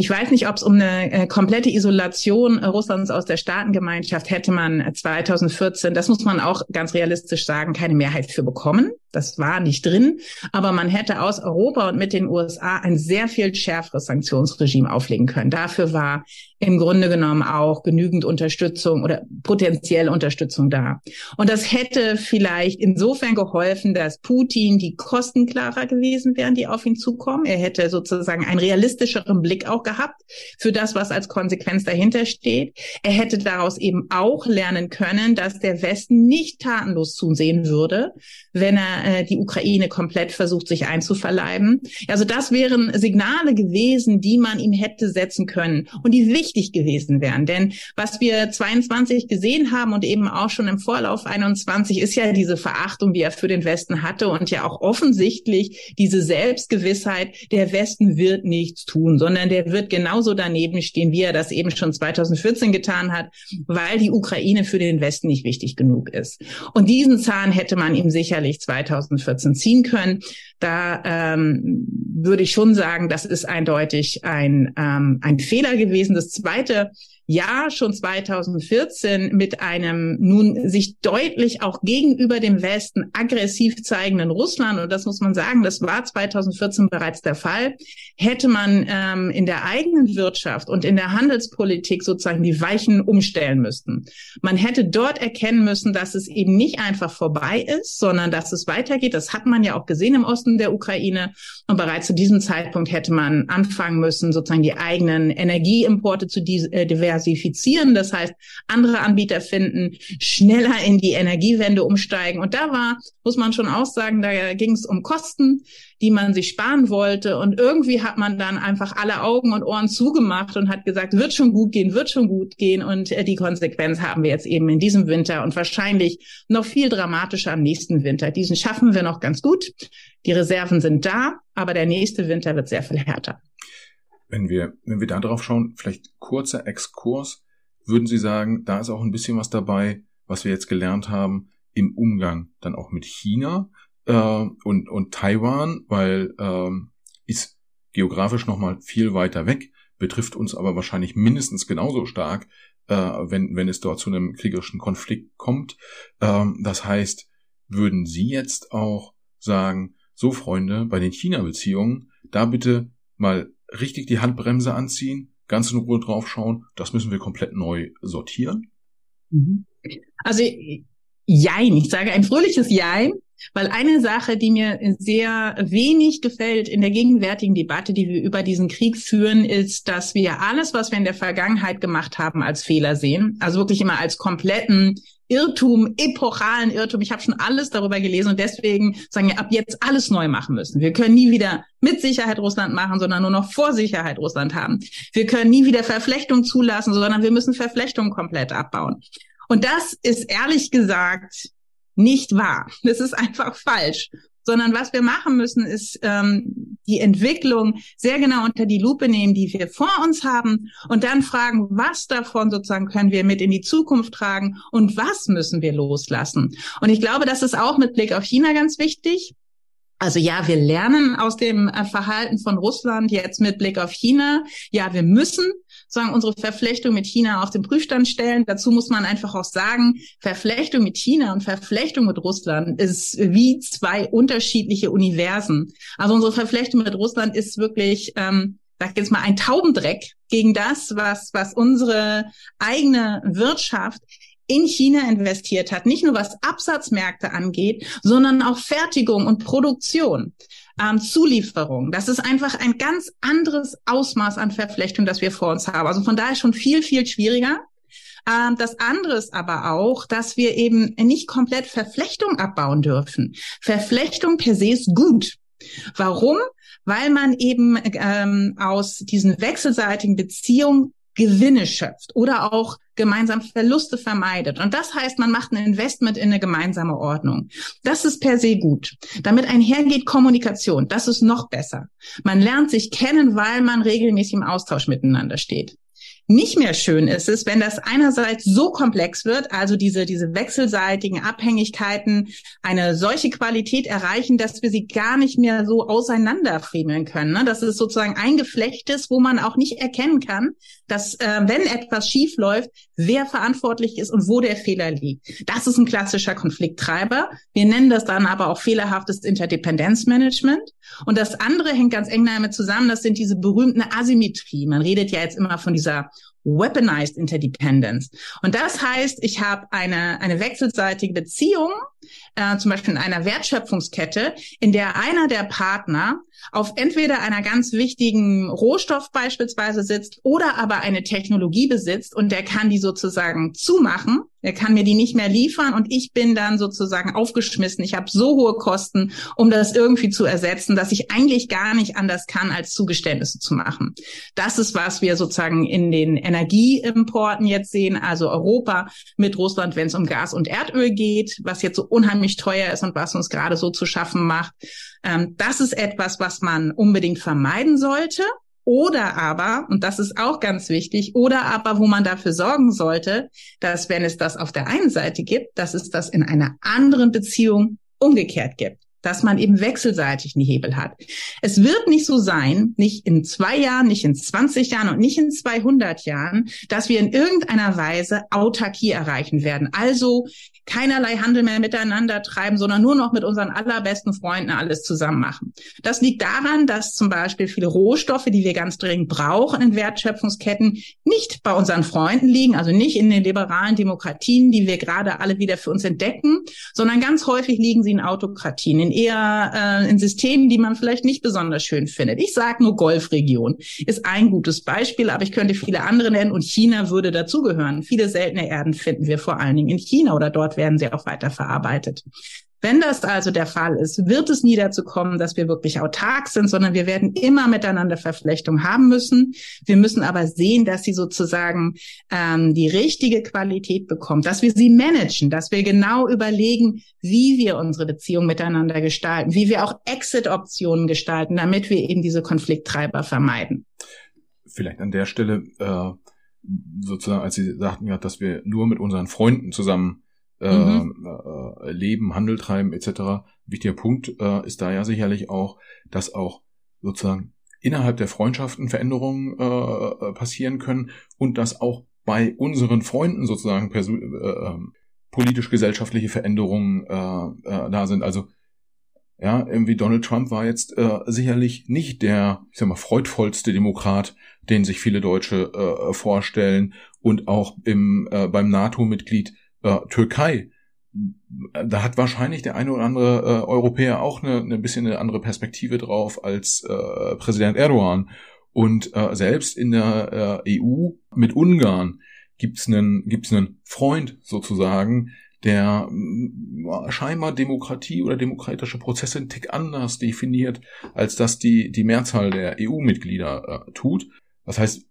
Ich weiß nicht, ob es um eine äh, komplette Isolation Russlands aus der Staatengemeinschaft hätte man 2014, das muss man auch ganz realistisch sagen, keine Mehrheit für bekommen. Das war nicht drin. Aber man hätte aus Europa und mit den USA ein sehr viel schärferes Sanktionsregime auflegen können. Dafür war im Grunde genommen auch genügend Unterstützung oder potenziell Unterstützung da. Und das hätte vielleicht insofern geholfen, dass Putin die Kosten klarer gewesen wären, die auf ihn zukommen. Er hätte sozusagen einen realistischeren Blick auch gehabt für das, was als Konsequenz dahinter steht. Er hätte daraus eben auch lernen können, dass der Westen nicht tatenlos zusehen würde, wenn er äh, die Ukraine komplett versucht, sich einzuverleiben. Also das wären Signale gewesen, die man ihm hätte setzen können und die wichtig gewesen wären. Denn was wir 22 gesehen haben und eben auch schon im Vorlauf 21 ist ja diese Verachtung, die er für den Westen hatte und ja auch offensichtlich diese Selbstgewissheit, der Westen wird nichts tun, sondern der wird genauso daneben stehen, wie er das eben schon 2014 getan hat, weil die Ukraine für den Westen nicht wichtig genug ist. Und diesen Zahn hätte man ihm sicherlich 2014 2014 ziehen können. Da ähm, würde ich schon sagen, das ist eindeutig ein, ähm, ein Fehler gewesen. Das Zweite, ja schon 2014 mit einem nun sich deutlich auch gegenüber dem Westen aggressiv zeigenden Russland, und das muss man sagen, das war 2014 bereits der Fall, hätte man ähm, in der eigenen Wirtschaft und in der Handelspolitik sozusagen die Weichen umstellen müssten. Man hätte dort erkennen müssen, dass es eben nicht einfach vorbei ist, sondern dass es weitergeht. Das hat man ja auch gesehen im Osten der Ukraine. Und bereits zu diesem Zeitpunkt hätte man anfangen müssen, sozusagen die eigenen Energieimporte zu äh, diversifizieren. Das heißt, andere Anbieter finden, schneller in die Energiewende umsteigen. Und da war, muss man schon auch sagen, da ging es um Kosten, die man sich sparen wollte. Und irgendwie hat man dann einfach alle Augen und Ohren zugemacht und hat gesagt, wird schon gut gehen, wird schon gut gehen. Und äh, die Konsequenz haben wir jetzt eben in diesem Winter und wahrscheinlich noch viel dramatischer am nächsten Winter. Diesen schaffen wir noch ganz gut. Die Reserven sind da, aber der nächste Winter wird sehr viel härter. Wenn wir, wenn wir da drauf schauen, vielleicht kurzer Exkurs, würden Sie sagen, da ist auch ein bisschen was dabei, was wir jetzt gelernt haben im Umgang dann auch mit China äh, und, und Taiwan, weil ähm, ist geografisch nochmal viel weiter weg, betrifft uns aber wahrscheinlich mindestens genauso stark, äh, wenn, wenn es dort zu einem kriegerischen Konflikt kommt. Ähm, das heißt, würden Sie jetzt auch sagen, so Freunde, bei den China-Beziehungen, da bitte mal richtig die Handbremse anziehen, ganz in Ruhe draufschauen, das müssen wir komplett neu sortieren? Mhm. Also Jein, ich sage ein fröhliches Jein, weil eine Sache, die mir sehr wenig gefällt in der gegenwärtigen Debatte, die wir über diesen Krieg führen, ist, dass wir alles, was wir in der Vergangenheit gemacht haben, als Fehler sehen. Also wirklich immer als kompletten Irrtum, epochalen Irrtum. Ich habe schon alles darüber gelesen und deswegen sagen wir ab jetzt alles neu machen müssen. Wir können nie wieder mit Sicherheit Russland machen, sondern nur noch vor Sicherheit Russland haben. Wir können nie wieder Verflechtung zulassen, sondern wir müssen Verflechtung komplett abbauen. Und das ist ehrlich gesagt nicht wahr. Das ist einfach falsch. Sondern was wir machen müssen, ist ähm, die Entwicklung sehr genau unter die Lupe nehmen, die wir vor uns haben, und dann fragen, was davon sozusagen können wir mit in die Zukunft tragen und was müssen wir loslassen. Und ich glaube, das ist auch mit Blick auf China ganz wichtig. Also ja, wir lernen aus dem äh, Verhalten von Russland jetzt mit Blick auf China. Ja, wir müssen sagen, unsere Verflechtung mit China auf den Prüfstand stellen. Dazu muss man einfach auch sagen, Verflechtung mit China und Verflechtung mit Russland ist wie zwei unterschiedliche Universen. Also unsere Verflechtung mit Russland ist wirklich, ähm, sag jetzt mal, ein Taubendreck gegen das, was, was unsere eigene Wirtschaft in China investiert hat, nicht nur was Absatzmärkte angeht, sondern auch Fertigung und Produktion, ähm, Zulieferung. Das ist einfach ein ganz anderes Ausmaß an Verflechtung, das wir vor uns haben. Also von daher schon viel, viel schwieriger. Ähm, das andere ist aber auch, dass wir eben nicht komplett Verflechtung abbauen dürfen. Verflechtung per se ist gut. Warum? Weil man eben ähm, aus diesen wechselseitigen Beziehungen Gewinne schöpft oder auch gemeinsam Verluste vermeidet. Und das heißt, man macht ein Investment in eine gemeinsame Ordnung. Das ist per se gut. Damit einhergeht Kommunikation. Das ist noch besser. Man lernt sich kennen, weil man regelmäßig im Austausch miteinander steht. Nicht mehr schön ist es, wenn das einerseits so komplex wird, also diese, diese wechselseitigen Abhängigkeiten eine solche Qualität erreichen, dass wir sie gar nicht mehr so auseinanderfriemeln können. Ne? Dass es sozusagen ein Geflecht ist, wo man auch nicht erkennen kann, dass äh, wenn etwas schief läuft, wer verantwortlich ist und wo der Fehler liegt. Das ist ein klassischer Konflikttreiber. Wir nennen das dann aber auch fehlerhaftes Interdependenzmanagement. Und das andere hängt ganz eng damit zusammen, das sind diese berühmten Asymmetrie. Man redet ja jetzt immer von dieser weaponized interdependence. Und das heißt, ich habe eine, eine wechselseitige Beziehung, äh, zum Beispiel in einer Wertschöpfungskette, in der einer der Partner auf entweder einer ganz wichtigen Rohstoff beispielsweise sitzt oder aber eine Technologie besitzt und der kann die sozusagen zumachen. Er kann mir die nicht mehr liefern und ich bin dann sozusagen aufgeschmissen. Ich habe so hohe Kosten, um das irgendwie zu ersetzen, dass ich eigentlich gar nicht anders kann, als Zugeständnisse zu machen. Das ist, was wir sozusagen in den Energieimporten jetzt sehen, also Europa mit Russland, wenn es um Gas und Erdöl geht, was jetzt so unheimlich teuer ist und was uns gerade so zu schaffen macht. Ähm, das ist etwas, was man unbedingt vermeiden sollte. Oder aber, und das ist auch ganz wichtig, oder aber, wo man dafür sorgen sollte, dass wenn es das auf der einen Seite gibt, dass es das in einer anderen Beziehung umgekehrt gibt. dass man eben wechselseitig einen Hebel hat. Es wird nicht so sein, nicht in zwei Jahren, nicht in 20 Jahren und nicht in 200 Jahren, dass wir in irgendeiner Weise Autarkie erreichen werden. Also keinerlei Handel mehr miteinander treiben, sondern nur noch mit unseren allerbesten Freunden alles zusammen machen. Das liegt daran, dass zum Beispiel viele Rohstoffe, die wir ganz dringend brauchen in Wertschöpfungsketten, nicht bei unseren Freunden liegen, also nicht in den liberalen Demokratien, die wir gerade alle wieder für uns entdecken, sondern ganz häufig liegen sie in Autokratien, in eher äh, in Systemen, die man vielleicht nicht besonders schön findet. Ich sage nur Golfregion ist ein gutes Beispiel, aber ich könnte viele andere nennen und China würde dazugehören. Viele seltene Erden finden wir vor allen Dingen in China oder dort werden sie auch weiter verarbeitet. Wenn das also der Fall ist, wird es nie dazu kommen, dass wir wirklich autark sind, sondern wir werden immer miteinander Verflechtung haben müssen. Wir müssen aber sehen, dass sie sozusagen ähm, die richtige Qualität bekommt, dass wir sie managen, dass wir genau überlegen, wie wir unsere Beziehung miteinander gestalten, wie wir auch Exit-Optionen gestalten, damit wir eben diese Konflikttreiber vermeiden. Vielleicht an der Stelle äh, sozusagen, als Sie sagten ja, dass wir nur mit unseren Freunden zusammen mhm. äh, leben, Handel treiben etc. Wichtiger Punkt äh, ist da ja sicherlich auch, dass auch sozusagen innerhalb der Freundschaften Veränderungen äh, äh passieren können und dass auch bei unseren Freunden sozusagen äh, äh, politisch-gesellschaftliche Veränderungen äh, äh, da sind. Also ja, irgendwie Donald Trump war jetzt äh, sicherlich nicht der, ich sag mal, freudvollste Demokrat, den sich viele Deutsche äh, vorstellen und auch im äh, beim NATO-Mitglied äh, Türkei, da hat wahrscheinlich der eine oder andere äh, Europäer auch eine, eine bisschen eine andere Perspektive drauf als äh, Präsident Erdogan. Und äh, selbst in der äh, EU mit Ungarn gibt's einen, gibt's einen Freund sozusagen, der äh, scheinbar Demokratie oder demokratische Prozesse einen Tick anders definiert, als das die, die Mehrzahl der EU-Mitglieder äh, tut. Das heißt,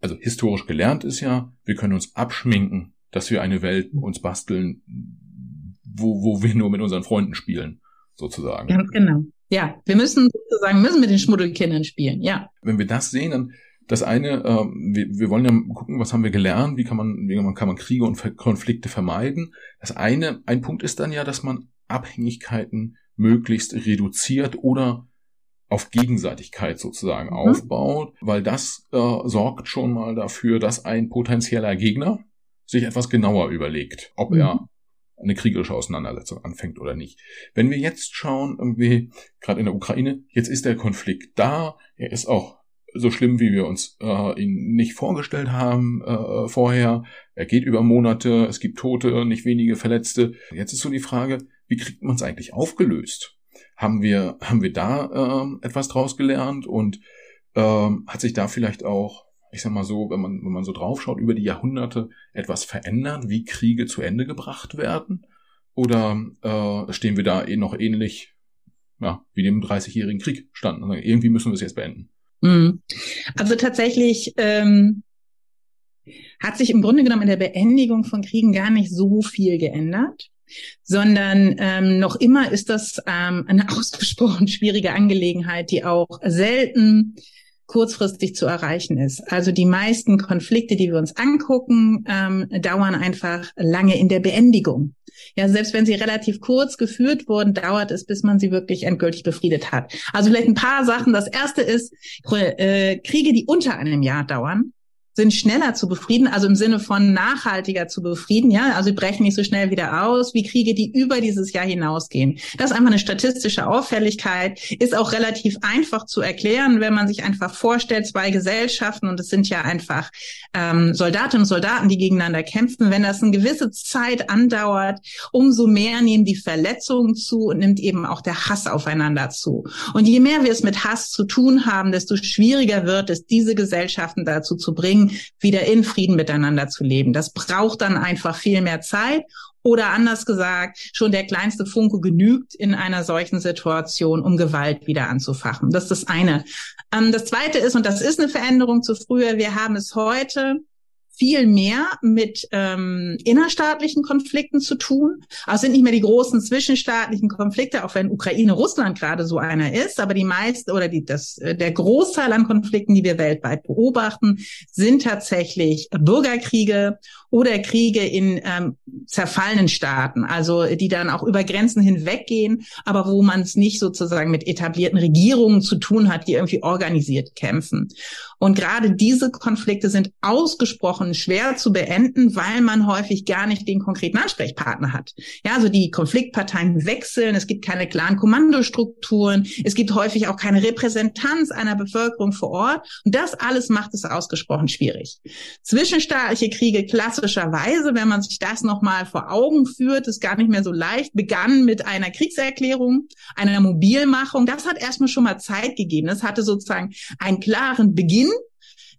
also historisch gelernt ist ja, wir können uns abschminken dass wir eine Welt uns basteln, wo, wo wir nur mit unseren Freunden spielen, sozusagen. Ganz genau. Ja, wir müssen sozusagen müssen mit den Schmuddelkindern spielen, ja. Wenn wir das sehen, dann das eine, äh, wir, wir wollen ja gucken, was haben wir gelernt, wie kann man, wie kann man Kriege und Konflikte vermeiden. Das eine, ein Punkt ist dann ja, dass man Abhängigkeiten möglichst reduziert oder auf Gegenseitigkeit sozusagen mhm. aufbaut, weil das äh, sorgt schon mal dafür, dass ein potenzieller Gegner sich etwas genauer überlegt, ob mhm. er eine kriegerische Auseinandersetzung anfängt oder nicht. Wenn wir jetzt schauen, irgendwie, gerade in der Ukraine, jetzt ist der Konflikt da, er ist auch so schlimm, wie wir uns äh, ihn nicht vorgestellt haben äh, vorher. Er geht über Monate, es gibt Tote, nicht wenige Verletzte. Jetzt ist so die Frage, wie kriegt man es eigentlich aufgelöst? Haben wir, haben wir da äh, etwas draus gelernt und äh, hat sich da vielleicht auch ich sag mal so, wenn man, wenn man so draufschaut, über die Jahrhunderte etwas verändern, wie Kriege zu Ende gebracht werden? Oder äh, stehen wir da eh noch ähnlich, ja, wie dem 30-jährigen Krieg standen? Also irgendwie müssen wir es jetzt beenden. Mhm. Also tatsächlich ähm, hat sich im Grunde genommen in der Beendigung von Kriegen gar nicht so viel geändert sondern ähm, noch immer ist das ähm, eine ausgesprochen schwierige Angelegenheit, die auch selten kurzfristig zu erreichen ist. Also die meisten Konflikte, die wir uns angucken, ähm, dauern einfach lange in der Beendigung. Ja, selbst wenn sie relativ kurz geführt wurden, dauert es, bis man sie wirklich endgültig befriedet hat. Also vielleicht ein paar Sachen. Das erste ist äh, Kriege, die unter einem Jahr dauern sind schneller zu befrieden, also im Sinne von nachhaltiger zu befrieden, ja, also sie brechen nicht so schnell wieder aus wie Kriege, die über dieses Jahr hinausgehen. Das ist einfach eine statistische Auffälligkeit, ist auch relativ einfach zu erklären, wenn man sich einfach vorstellt, zwei Gesellschaften und es sind ja einfach ähm, Soldatinnen und Soldaten, die gegeneinander kämpfen. Wenn das eine gewisse Zeit andauert, umso mehr nehmen die Verletzungen zu und nimmt eben auch der Hass aufeinander zu. Und je mehr wir es mit Hass zu tun haben, desto schwieriger wird es, diese Gesellschaften dazu zu bringen, wieder in Frieden miteinander zu leben. Das braucht dann einfach viel mehr Zeit oder anders gesagt, schon der kleinste Funke genügt in einer solchen Situation, um Gewalt wieder anzufachen. Das ist das eine. Ähm, das zweite ist, und das ist eine Veränderung zu früher, wir haben es heute viel mehr mit ähm, innerstaatlichen Konflikten zu tun. Also sind nicht mehr die großen zwischenstaatlichen Konflikte, auch wenn Ukraine-Russland gerade so einer ist, aber die meisten oder die, das, äh, der Großteil an Konflikten, die wir weltweit beobachten, sind tatsächlich Bürgerkriege oder Kriege in ähm, zerfallenen Staaten, also die dann auch über Grenzen hinweggehen, aber wo man es nicht sozusagen mit etablierten Regierungen zu tun hat, die irgendwie organisiert kämpfen. Und gerade diese Konflikte sind ausgesprochen schwer zu beenden, weil man häufig gar nicht den konkreten Ansprechpartner hat. Ja, also die Konfliktparteien wechseln, es gibt keine klaren Kommandostrukturen, es gibt häufig auch keine Repräsentanz einer Bevölkerung vor Ort. Und das alles macht es ausgesprochen schwierig. Zwischenstaatliche Kriege klassischerweise, wenn man sich das nochmal vor Augen führt, ist gar nicht mehr so leicht, begannen mit einer Kriegserklärung, einer Mobilmachung. Das hat erstmal schon mal Zeit gegeben. Das hatte sozusagen einen klaren Beginn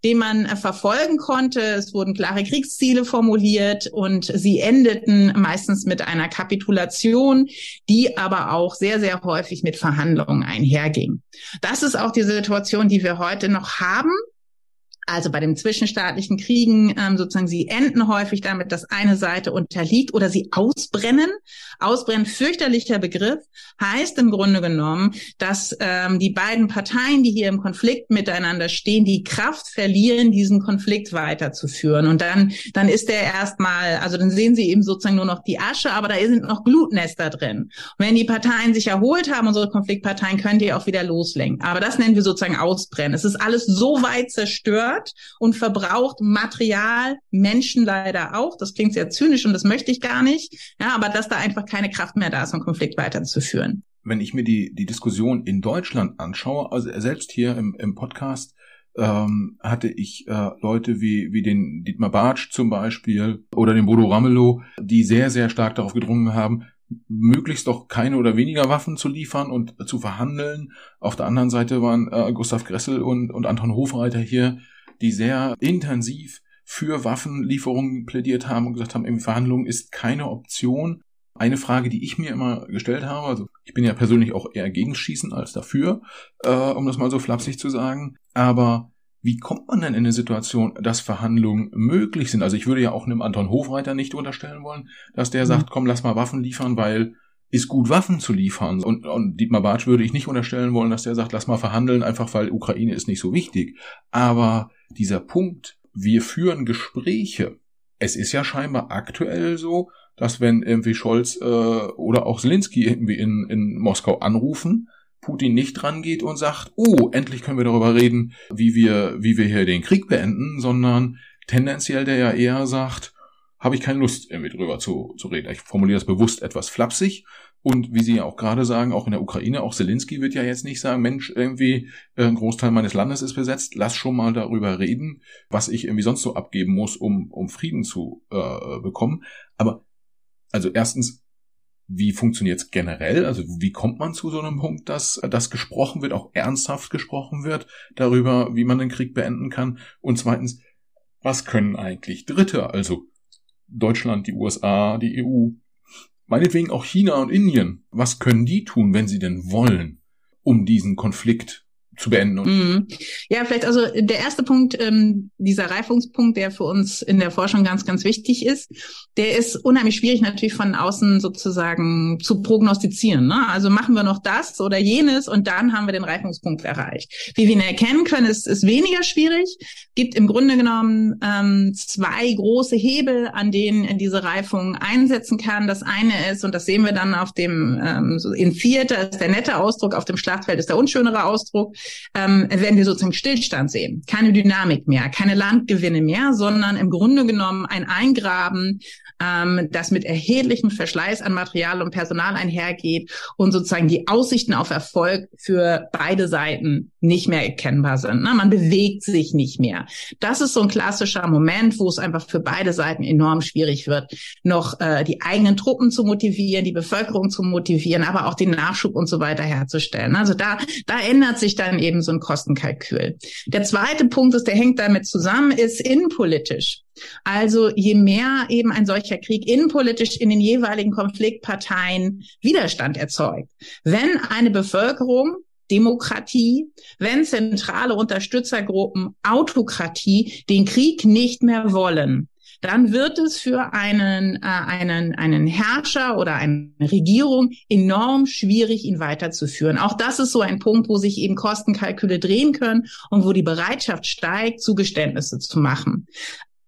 den man äh, verfolgen konnte. Es wurden klare Kriegsziele formuliert und sie endeten meistens mit einer Kapitulation, die aber auch sehr, sehr häufig mit Verhandlungen einherging. Das ist auch die Situation, die wir heute noch haben. Also bei den zwischenstaatlichen Kriegen ähm, sozusagen, sie enden häufig damit, dass eine Seite unterliegt oder sie ausbrennen. Ausbrennen, fürchterlicher Begriff, heißt im Grunde genommen, dass ähm, die beiden Parteien, die hier im Konflikt miteinander stehen, die Kraft verlieren, diesen Konflikt weiterzuführen. Und dann, dann ist der erstmal, also dann sehen sie eben sozusagen nur noch die Asche, aber da sind noch Glutnester drin. Und wenn die Parteien sich erholt haben, unsere Konfliktparteien, können die auch wieder loslenken. Aber das nennen wir sozusagen Ausbrennen. Es ist alles so weit zerstört, zerstört und verbraucht Material, Menschen leider auch. Das klingt sehr zynisch und das möchte ich gar nicht. Ja, aber dass da einfach keine Kraft mehr da ist, um Konflikt weiterzuführen. Wenn ich mir die, die Diskussion in Deutschland anschaue, also selbst hier im, im Podcast, ähm, hatte ich äh, Leute wie, wie den Dietmar Bartsch zum Beispiel oder den Bodo Ramelow, die sehr, sehr stark darauf gedrungen haben, möglichst doch keine oder weniger Waffen zu liefern und zu verhandeln. Auf der anderen Seite waren äh, Gustav Gressel und, und Anton Hofreiter hier, die sehr intensiv für Waffenlieferungen plädiert haben und gesagt haben, Verhandlungen ist keine Option. Eine Frage, die ich mir immer gestellt habe, also ich bin ja persönlich auch eher gegen Schießen als dafür, äh, um das mal so flapsig zu sagen, aber wie kommt man denn in eine Situation, dass Verhandlungen möglich sind? Also ich würde ja auch einem Anton Hofreiter nicht unterstellen wollen, dass der mhm. sagt, komm, lass mal Waffen liefern, weil ist gut, Waffen zu liefern. Und, und Dietmar Bartsch würde ich nicht unterstellen wollen, dass der sagt, lass mal verhandeln, einfach weil Ukraine ist nicht so wichtig. Aber dieser Punkt, wir führen Gespräche. Es ist ja scheinbar aktuell so, dass wenn irgendwie Scholz äh, oder auch Zelensky irgendwie in, in Moskau anrufen, Putin nicht dran geht und sagt, oh, endlich können wir darüber reden, wie wir, wie wir hier den Krieg beenden, sondern tendenziell der ja eher sagt, habe ich keine Lust, irgendwie drüber zu, zu reden. Ich formuliere das bewusst etwas flapsig. Und wie Sie ja auch gerade sagen, auch in der Ukraine, auch Zelensky wird ja jetzt nicht sagen, Mensch, irgendwie äh, ein Großteil meines Landes ist besetzt, lass schon mal darüber reden, was ich irgendwie sonst so abgeben muss, um, um Frieden zu äh, bekommen. Aber also erstens, wie funktioniert es generell? Also wie kommt man zu so einem Punkt, dass das gesprochen wird, auch ernsthaft gesprochen wird darüber, wie man den Krieg beenden kann? Und zweitens, was können eigentlich Dritte, also Deutschland, die USA, die EU, meinetwegen auch China und Indien, was können die tun, wenn sie denn wollen, um diesen Konflikt zu beenden. Mhm. Ja, vielleicht also der erste Punkt, ähm, dieser Reifungspunkt, der für uns in der Forschung ganz, ganz wichtig ist, der ist unheimlich schwierig natürlich von außen sozusagen zu prognostizieren. Ne? Also machen wir noch das oder jenes und dann haben wir den Reifungspunkt erreicht. Wie wir ihn erkennen können, ist, ist weniger schwierig. Gibt im Grunde genommen ähm, zwei große Hebel, an denen diese Reifung einsetzen kann. Das eine ist, und das sehen wir dann auf dem ähm, so in Vierter, ist der nette Ausdruck, auf dem Schlachtfeld ist der unschönere Ausdruck ähm, wenn wir sozusagen Stillstand sehen. Keine Dynamik mehr, keine Landgewinne mehr, sondern im Grunde genommen ein Eingraben, ähm, das mit erheblichem Verschleiß an Material und Personal einhergeht und sozusagen die Aussichten auf Erfolg für beide Seiten nicht mehr erkennbar sind. Ne? Man bewegt sich nicht mehr. Das ist so ein klassischer Moment, wo es einfach für beide Seiten enorm schwierig wird, noch äh, die eigenen Truppen zu motivieren, die Bevölkerung zu motivieren, aber auch den Nachschub und so weiter herzustellen. Also da, da ändert sich dann eben so ein Kostenkalkül. Der zweite Punkt ist, der hängt damit zusammen, ist innenpolitisch. Also je mehr eben ein solcher Krieg innenpolitisch in den jeweiligen Konfliktparteien Widerstand erzeugt. Wenn eine Bevölkerung Demokratie, wenn zentrale Unterstützergruppen Autokratie den Krieg nicht mehr wollen, dann wird es für einen, äh, einen, einen Herrscher oder eine Regierung enorm schwierig, ihn weiterzuführen. Auch das ist so ein Punkt, wo sich eben Kostenkalküle drehen können und wo die Bereitschaft steigt, Zugeständnisse zu machen.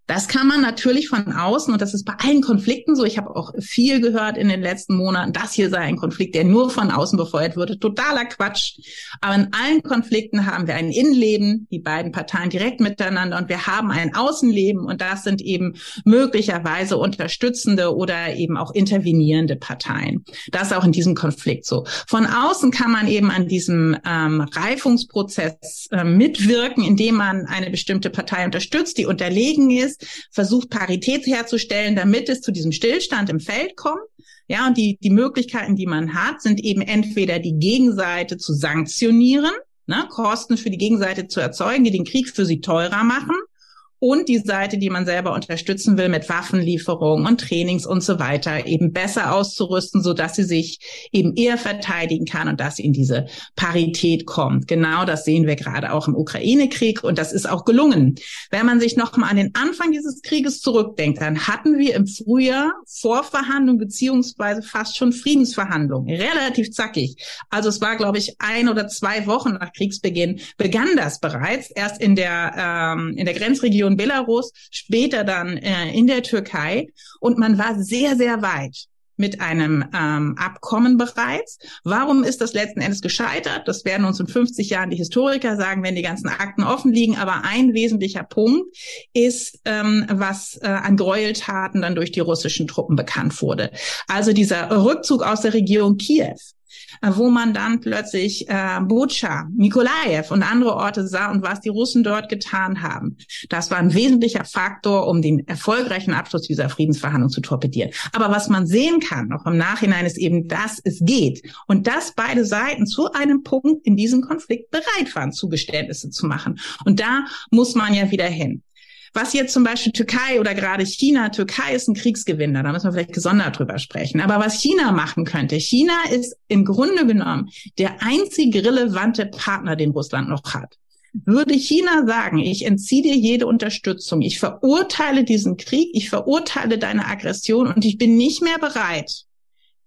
Das kann man natürlich von außen, und das ist bei allen Konflikten so, ich habe auch viel gehört in den letzten Monaten, das hier sei ein Konflikt, der nur von außen befeuert würde. Totaler Quatsch. Aber in allen Konflikten haben wir ein Innenleben, die beiden Parteien direkt miteinander, und wir haben ein Außenleben, und das sind eben möglicherweise unterstützende oder eben auch intervenierende Parteien. Das ist auch in diesem Konflikt so. Von außen kann man eben an diesem ähm, Reifungsprozess äh, mitwirken, indem man eine bestimmte Partei unterstützt, die unterlegen ist versucht Parität herzustellen, damit es zu diesem Stillstand im Feld kommt. Ja, und die, die Möglichkeiten, die man hat, sind eben entweder die Gegenseite zu sanktionieren, ne, Kosten für die Gegenseite zu erzeugen, die den Krieg für sie teurer machen, und die Seite, die man selber unterstützen will mit Waffenlieferungen und Trainings und so weiter, eben besser auszurüsten, so dass sie sich eben eher verteidigen kann und dass sie in diese Parität kommt. Genau das sehen wir gerade auch im Ukraine-Krieg und das ist auch gelungen. Wenn man sich noch mal an den Anfang dieses Krieges zurückdenkt, dann hatten wir im Frühjahr Vorverhandlungen beziehungsweise fast schon Friedensverhandlungen, relativ zackig. Also es war, glaube ich, ein oder zwei Wochen nach Kriegsbeginn begann das bereits. Erst in der ähm, in der Grenzregion Region Belarus, später dann äh, in der Türkei. Und man war sehr, sehr weit mit einem ähm, Abkommen bereits. Warum ist das letzten Endes gescheitert? Das werden uns in 50 Jahren die Historiker sagen, wenn die ganzen Akten offen liegen. Aber ein wesentlicher Punkt ist, ähm, was äh, an Gräueltaten dann durch die russischen Truppen bekannt wurde. Also dieser Rückzug aus der Region Kiew wo man dann plötzlich äh, Bucha, Mikolajew und andere Orte sah und was die Russen dort getan haben. Das war ein wesentlicher Faktor, um den erfolgreichen Abschluss dieser Friedensverhandlung zu torpedieren. Aber was man sehen kann, noch im Nachhinein, ist eben, dass es geht und dass beide Seiten zu einem Punkt in diesem Konflikt bereit waren, Zugeständnisse zu machen. Und da muss man ja wieder hin. Was jetzt zum Beispiel Türkei oder gerade China, Türkei ist ein Kriegsgewinner, da müssen wir vielleicht gesondert drüber sprechen. Aber was China machen könnte, China ist im Grunde genommen der einzige relevante Partner, den Russland noch hat. Würde China sagen, ich entziehe dir jede Unterstützung, ich verurteile diesen Krieg, ich verurteile deine Aggression und ich bin nicht mehr bereit,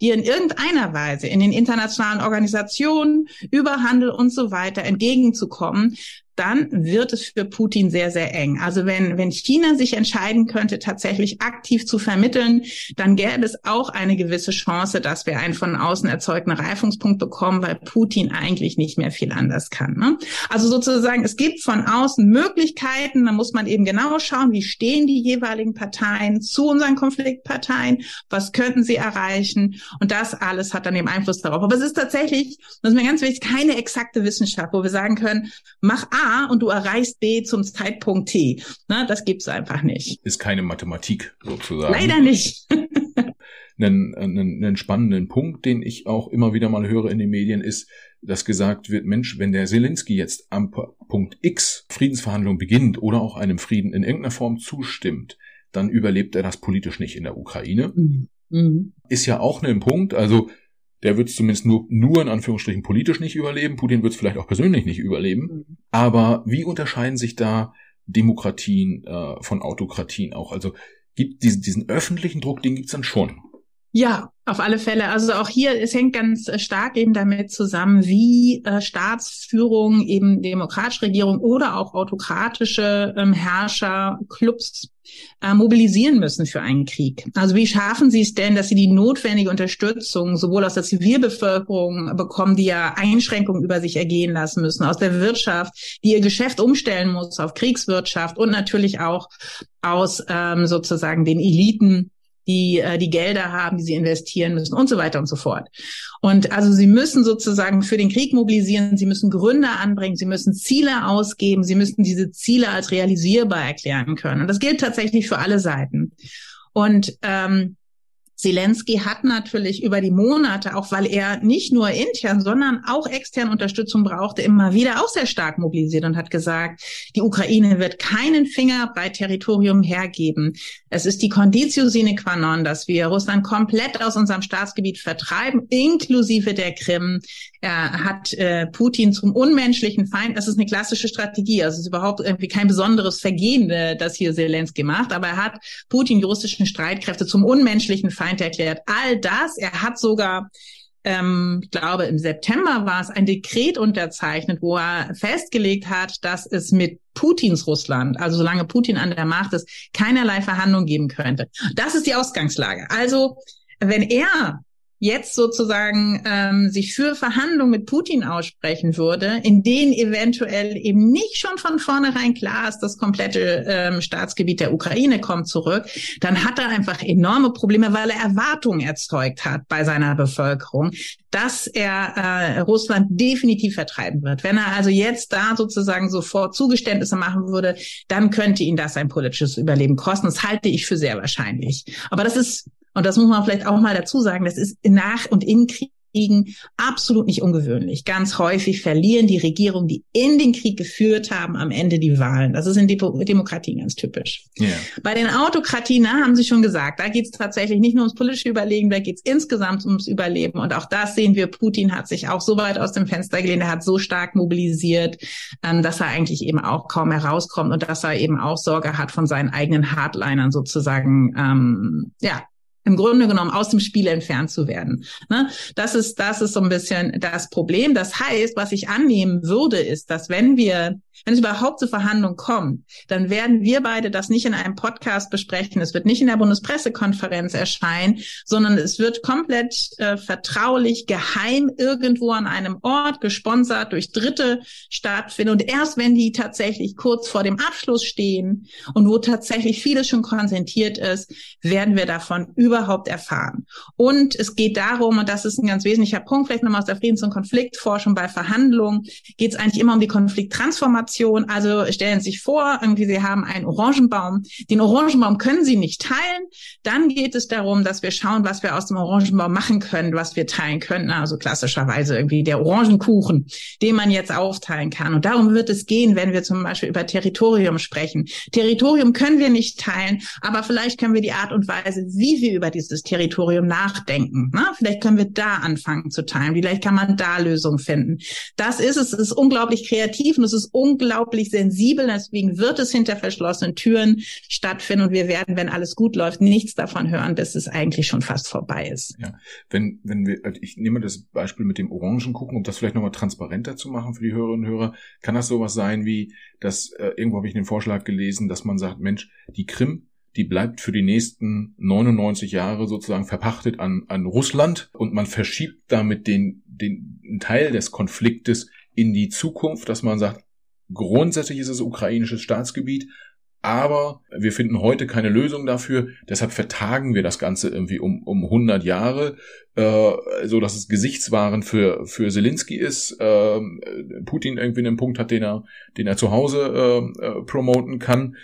dir in irgendeiner Weise in den internationalen Organisationen, über Handel und so weiter entgegenzukommen, dann wird es für Putin sehr, sehr eng. Also wenn, wenn China sich entscheiden könnte, tatsächlich aktiv zu vermitteln, dann gäbe es auch eine gewisse Chance, dass wir einen von außen erzeugten Reifungspunkt bekommen, weil Putin eigentlich nicht mehr viel anders kann. Ne? Also sozusagen, es gibt von außen Möglichkeiten, da muss man eben genau schauen, wie stehen die jeweiligen Parteien zu unseren Konfliktparteien, was könnten sie erreichen und das alles hat dann eben Einfluss darauf. Aber es ist tatsächlich, das ist mir ganz wichtig, keine exakte Wissenschaft, wo wir sagen können, mach A, und du erreichst B zum Zeitpunkt T. Na, das gibt's einfach nicht. Ist keine Mathematik sozusagen. Leider nicht. einen, einen, einen spannenden Punkt, den ich auch immer wieder mal höre in den Medien, ist, dass gesagt wird, Mensch, wenn der Zelensky jetzt am Punkt X Friedensverhandlungen beginnt oder auch einem Frieden in irgendeiner Form zustimmt, dann überlebt er das politisch nicht in der Ukraine. Mhm. Mhm. Ist ja auch ein Punkt, also der wird es zumindest nur, nur in Anführungsstrichen politisch nicht überleben. Putin wird es vielleicht auch persönlich nicht überleben. Mhm. Aber wie unterscheiden sich da Demokratien äh, von Autokratien auch? Also gibt diesen, diesen öffentlichen Druck, den gibt's dann schon. Ja, auf alle Fälle. Also auch hier, es hängt ganz äh, stark eben damit zusammen, wie äh, Staatsführung, eben demokratische Regierung oder auch autokratische ähm, Herrscher, Clubs äh, mobilisieren müssen für einen Krieg. Also wie schaffen sie es denn, dass sie die notwendige Unterstützung sowohl aus der Zivilbevölkerung bekommen, die ja Einschränkungen über sich ergehen lassen müssen, aus der Wirtschaft, die ihr Geschäft umstellen muss auf Kriegswirtschaft und natürlich auch aus ähm, sozusagen den Eliten die äh, die Gelder haben, die sie investieren müssen und so weiter und so fort. Und also sie müssen sozusagen für den Krieg mobilisieren, sie müssen Gründe anbringen, sie müssen Ziele ausgeben, sie müssen diese Ziele als realisierbar erklären können. Und das gilt tatsächlich für alle Seiten. Und ähm, Zelensky hat natürlich über die Monate, auch weil er nicht nur intern, sondern auch extern Unterstützung brauchte, immer wieder auch sehr stark mobilisiert und hat gesagt, die Ukraine wird keinen Finger bei Territorium hergeben. Es ist die Conditio sine qua non, dass wir Russland komplett aus unserem Staatsgebiet vertreiben, inklusive der Krim. Er hat äh, Putin zum unmenschlichen Feind. Das ist eine klassische Strategie. Also es ist überhaupt irgendwie kein besonderes Vergehen, äh, das hier Zelensky macht. Aber er hat Putin, die russischen Streitkräfte, zum unmenschlichen Feind erklärt. All das. Er hat sogar ähm, ich glaube, im September war es ein Dekret unterzeichnet, wo er festgelegt hat, dass es mit Putins Russland, also solange Putin an der Macht ist, keinerlei Verhandlungen geben könnte. Das ist die Ausgangslage. Also wenn er jetzt sozusagen ähm, sich für Verhandlungen mit Putin aussprechen würde, in denen eventuell eben nicht schon von vornherein klar ist, das komplette ähm, Staatsgebiet der Ukraine kommt zurück, dann hat er einfach enorme Probleme, weil er Erwartungen erzeugt hat bei seiner Bevölkerung, dass er äh, Russland definitiv vertreiben wird. Wenn er also jetzt da sozusagen sofort Zugeständnisse machen würde, dann könnte ihn das ein politisches Überleben kosten. Das halte ich für sehr wahrscheinlich. Aber das ist und das muss man vielleicht auch mal dazu sagen, das ist nach und in Kriegen absolut nicht ungewöhnlich. Ganz häufig verlieren die Regierungen, die in den Krieg geführt haben, am Ende die Wahlen. Das ist in Demokratien ganz typisch. Yeah. Bei den Autokratien, da haben Sie schon gesagt, da geht es tatsächlich nicht nur ums politische Überleben, da geht es insgesamt ums Überleben. Und auch das sehen wir, Putin hat sich auch so weit aus dem Fenster gelehnt, er hat so stark mobilisiert, ähm, dass er eigentlich eben auch kaum herauskommt und dass er eben auch Sorge hat von seinen eigenen Hardlinern sozusagen, ähm, ja, im Grunde genommen aus dem Spiel entfernt zu werden. Ne? Das ist, das ist so ein bisschen das Problem. Das heißt, was ich annehmen würde, ist, dass wenn wir wenn es überhaupt zu Verhandlungen kommt, dann werden wir beide das nicht in einem Podcast besprechen. Es wird nicht in der Bundespressekonferenz erscheinen, sondern es wird komplett äh, vertraulich, geheim irgendwo an einem Ort, gesponsert durch Dritte stattfinden. Und erst wenn die tatsächlich kurz vor dem Abschluss stehen und wo tatsächlich vieles schon konsentiert ist, werden wir davon überhaupt erfahren. Und es geht darum, und das ist ein ganz wesentlicher Punkt, vielleicht nochmal aus der Friedens- und Konfliktforschung bei Verhandlungen, geht es eigentlich immer um die Konflikttransformation Situation. Also stellen Sie sich vor, irgendwie Sie haben einen Orangenbaum. Den Orangenbaum können Sie nicht teilen. Dann geht es darum, dass wir schauen, was wir aus dem Orangenbaum machen können, was wir teilen können. Also klassischerweise irgendwie der Orangenkuchen, den man jetzt aufteilen kann. Und darum wird es gehen, wenn wir zum Beispiel über Territorium sprechen. Territorium können wir nicht teilen, aber vielleicht können wir die Art und Weise, wie wir über dieses Territorium nachdenken. Na, vielleicht können wir da anfangen zu teilen. Vielleicht kann man da Lösungen finden. Das ist es. Es ist unglaublich kreativ und es ist unglaublich unglaublich sensibel. Deswegen wird es hinter verschlossenen Türen stattfinden und wir werden, wenn alles gut läuft, nichts davon hören, dass es eigentlich schon fast vorbei ist. Ja, wenn, wenn wir, also ich nehme das Beispiel mit dem Orangenkuchen, um das vielleicht nochmal transparenter zu machen für die Hörerinnen und Hörer, kann das sowas sein wie, dass äh, irgendwo habe ich den Vorschlag gelesen, dass man sagt, Mensch, die Krim die bleibt für die nächsten 99 Jahre sozusagen verpachtet an, an Russland und man verschiebt damit den, den Teil des Konfliktes in die Zukunft, dass man sagt, Grundsätzlich ist es ukrainisches Staatsgebiet, aber wir finden heute keine Lösung dafür. Deshalb vertagen wir das Ganze irgendwie um, um 100 Jahre, äh, so dass es Gesichtswaren für für Zelensky ist. Äh, Putin irgendwie einen Punkt hat, den er den er zu Hause äh, äh, promoten kann.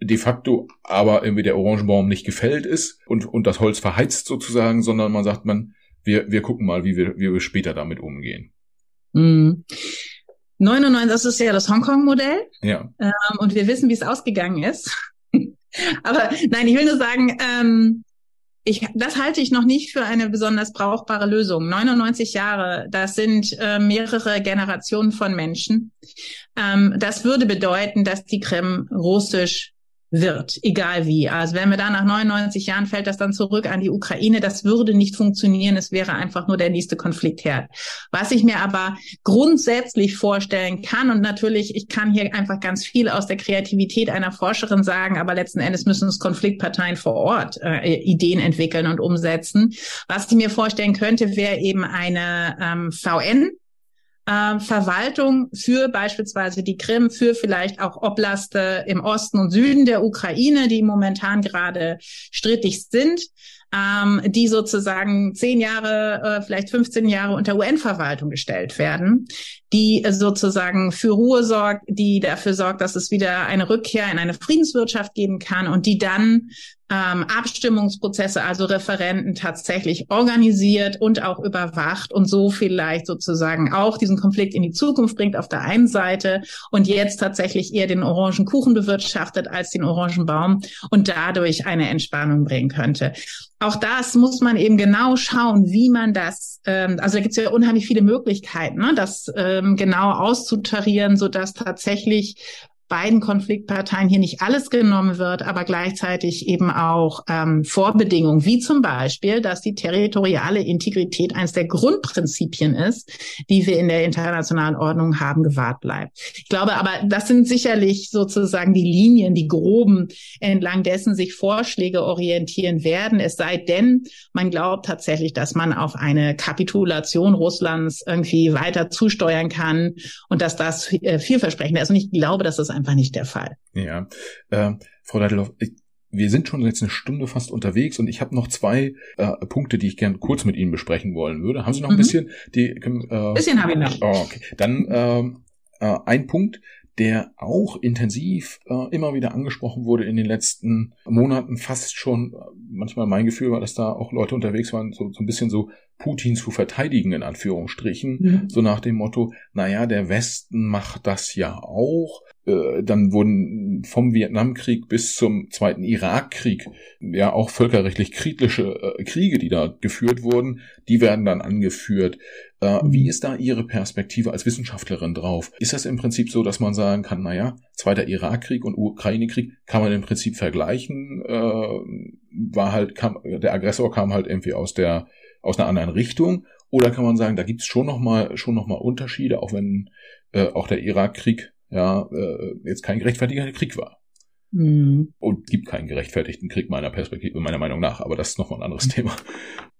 De facto aber irgendwie der Orangenbaum nicht gefällt ist und und das Holz verheizt sozusagen, sondern man sagt man wir wir gucken mal, wie wir wie wir später damit umgehen. Mm. 99, das ist ja das Hongkong-Modell. Ja. Ähm, und wir wissen, wie es ausgegangen ist. Aber nein, ich will nur sagen, ähm, ich, das halte ich noch nicht für eine besonders brauchbare Lösung. 99 Jahre, das sind äh, mehrere Generationen von Menschen. Ähm, das würde bedeuten, dass die Krim russisch wird, egal wie. Also wenn wir da nach 99 Jahren fällt das dann zurück an die Ukraine, das würde nicht funktionieren. Es wäre einfach nur der nächste Konfliktherd. Was ich mir aber grundsätzlich vorstellen kann und natürlich, ich kann hier einfach ganz viel aus der Kreativität einer Forscherin sagen, aber letzten Endes müssen es Konfliktparteien vor Ort äh, Ideen entwickeln und umsetzen. Was ich mir vorstellen könnte, wäre eben eine ähm, VN, äh, Verwaltung für beispielsweise die Krim, für vielleicht auch Oblaste im Osten und Süden der Ukraine, die momentan gerade strittig sind, ähm, die sozusagen zehn Jahre, äh, vielleicht 15 Jahre unter UN-Verwaltung gestellt werden, die sozusagen für Ruhe sorgt, die dafür sorgt, dass es wieder eine Rückkehr in eine Friedenswirtschaft geben kann und die dann ähm, Abstimmungsprozesse, also Referenten tatsächlich organisiert und auch überwacht und so vielleicht sozusagen auch diesen Konflikt in die Zukunft bringt auf der einen Seite und jetzt tatsächlich eher den Orangenkuchen bewirtschaftet als den Orangenbaum und dadurch eine Entspannung bringen könnte. Auch das muss man eben genau schauen, wie man das, ähm, also da gibt es ja unheimlich viele Möglichkeiten, ne, das ähm, genau auszutarieren, so dass tatsächlich beiden Konfliktparteien hier nicht alles genommen wird, aber gleichzeitig eben auch ähm, Vorbedingungen, wie zum Beispiel, dass die territoriale Integrität eines der Grundprinzipien ist, die wir in der internationalen Ordnung haben, gewahrt bleibt. Ich glaube aber, das sind sicherlich sozusagen die Linien, die groben, entlang dessen sich Vorschläge orientieren werden. Es sei denn, man glaubt tatsächlich, dass man auf eine Kapitulation Russlands irgendwie weiter zusteuern kann und dass das äh, vielversprechend ist. Und ich glaube, das ist einfach nicht der Fall. Ja, äh, Frau Deitelhoff, wir sind schon jetzt eine Stunde fast unterwegs und ich habe noch zwei äh, Punkte, die ich gern kurz mit Ihnen besprechen wollen würde. Haben Sie noch ein mhm. bisschen? Die, äh, bisschen habe ich noch. Oh, okay. Dann ähm, äh, ein Punkt, der auch intensiv äh, immer wieder angesprochen wurde in den letzten Monaten, fast schon, äh, manchmal mein Gefühl war, dass da auch Leute unterwegs waren, so, so ein bisschen so Putin zu verteidigen, in Anführungsstrichen, mhm. so nach dem Motto, naja, der Westen macht das ja auch. Äh, dann wurden vom Vietnamkrieg bis zum zweiten Irakkrieg ja auch völkerrechtlich kritische äh, Kriege, die da geführt wurden, die werden dann angeführt. Äh, mhm. Wie ist da Ihre Perspektive als Wissenschaftlerin drauf? Ist das im Prinzip so, dass man sagen kann, naja, zweiter Irakkrieg und Ukraine-Krieg kann man im Prinzip vergleichen, war halt, kam, der Aggressor kam halt irgendwie aus der aus einer anderen Richtung? Oder kann man sagen, da gibt's schon nochmal schon noch mal Unterschiede, auch wenn äh, auch der Irakkrieg ja äh, jetzt kein gerechtfertigter Krieg war? Mhm. Und gibt keinen gerechtfertigten Krieg meiner Perspektive, meiner Meinung nach, aber das ist nochmal ein anderes Thema.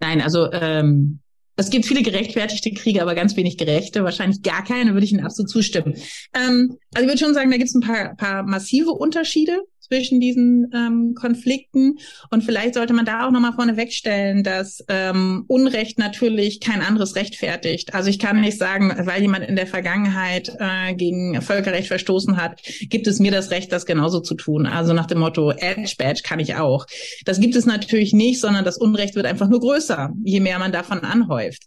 Nein, also ähm, es gibt viele gerechtfertigte Kriege, aber ganz wenig gerechte. Wahrscheinlich gar keine, würde ich Ihnen absolut zustimmen. Ähm, also ich würde schon sagen, da gibt es ein paar, paar massive Unterschiede zwischen diesen ähm, Konflikten. Und vielleicht sollte man da auch nochmal vorne wegstellen, dass ähm, Unrecht natürlich kein anderes rechtfertigt. Also ich kann nicht sagen, weil jemand in der Vergangenheit äh, gegen Völkerrecht verstoßen hat, gibt es mir das Recht, das genauso zu tun. Also nach dem Motto, Edge Badge kann ich auch. Das gibt es natürlich nicht, sondern das Unrecht wird einfach nur größer, je mehr man davon anhäuft.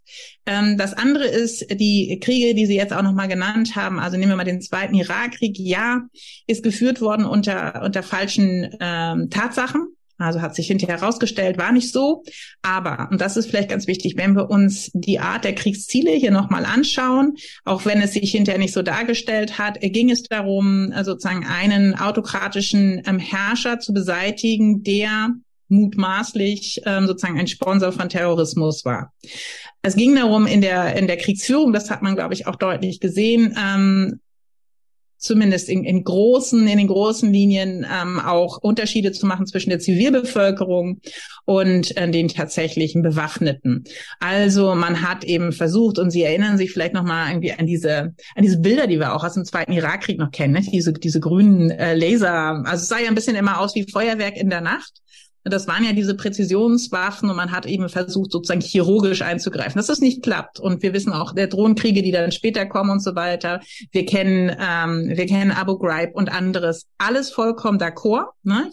Ähm, das andere ist die Kriege, die Sie jetzt auch nochmal genannt haben. Also nehmen wir mal den zweiten Irakkrieg. Ja, ist geführt worden unter, unter falschen ähm, Tatsachen. Also hat sich hinterher herausgestellt, war nicht so. Aber, und das ist vielleicht ganz wichtig, wenn wir uns die Art der Kriegsziele hier nochmal anschauen, auch wenn es sich hinterher nicht so dargestellt hat, ging es darum, sozusagen einen autokratischen ähm, Herrscher zu beseitigen, der mutmaßlich ähm, sozusagen ein Sponsor von Terrorismus war. Es ging darum, in der, in der Kriegsführung, das hat man, glaube ich, auch deutlich gesehen, ähm, zumindest in, in großen, in den großen Linien ähm, auch Unterschiede zu machen zwischen der Zivilbevölkerung und äh, den tatsächlichen Bewaffneten. Also man hat eben versucht, und Sie erinnern sich vielleicht nochmal irgendwie an diese, an diese Bilder, die wir auch aus dem Zweiten Irakkrieg noch kennen, ne? diese, diese grünen äh, Laser. Also es sah ja ein bisschen immer aus wie Feuerwerk in der Nacht. Das waren ja diese Präzisionswaffen und man hat eben versucht, sozusagen chirurgisch einzugreifen. Dass das nicht klappt. Und wir wissen auch der Drohnenkriege, die dann später kommen und so weiter. Wir kennen, ähm, wir kennen Abu Ghraib und anderes. Alles vollkommen d'accord. Ne?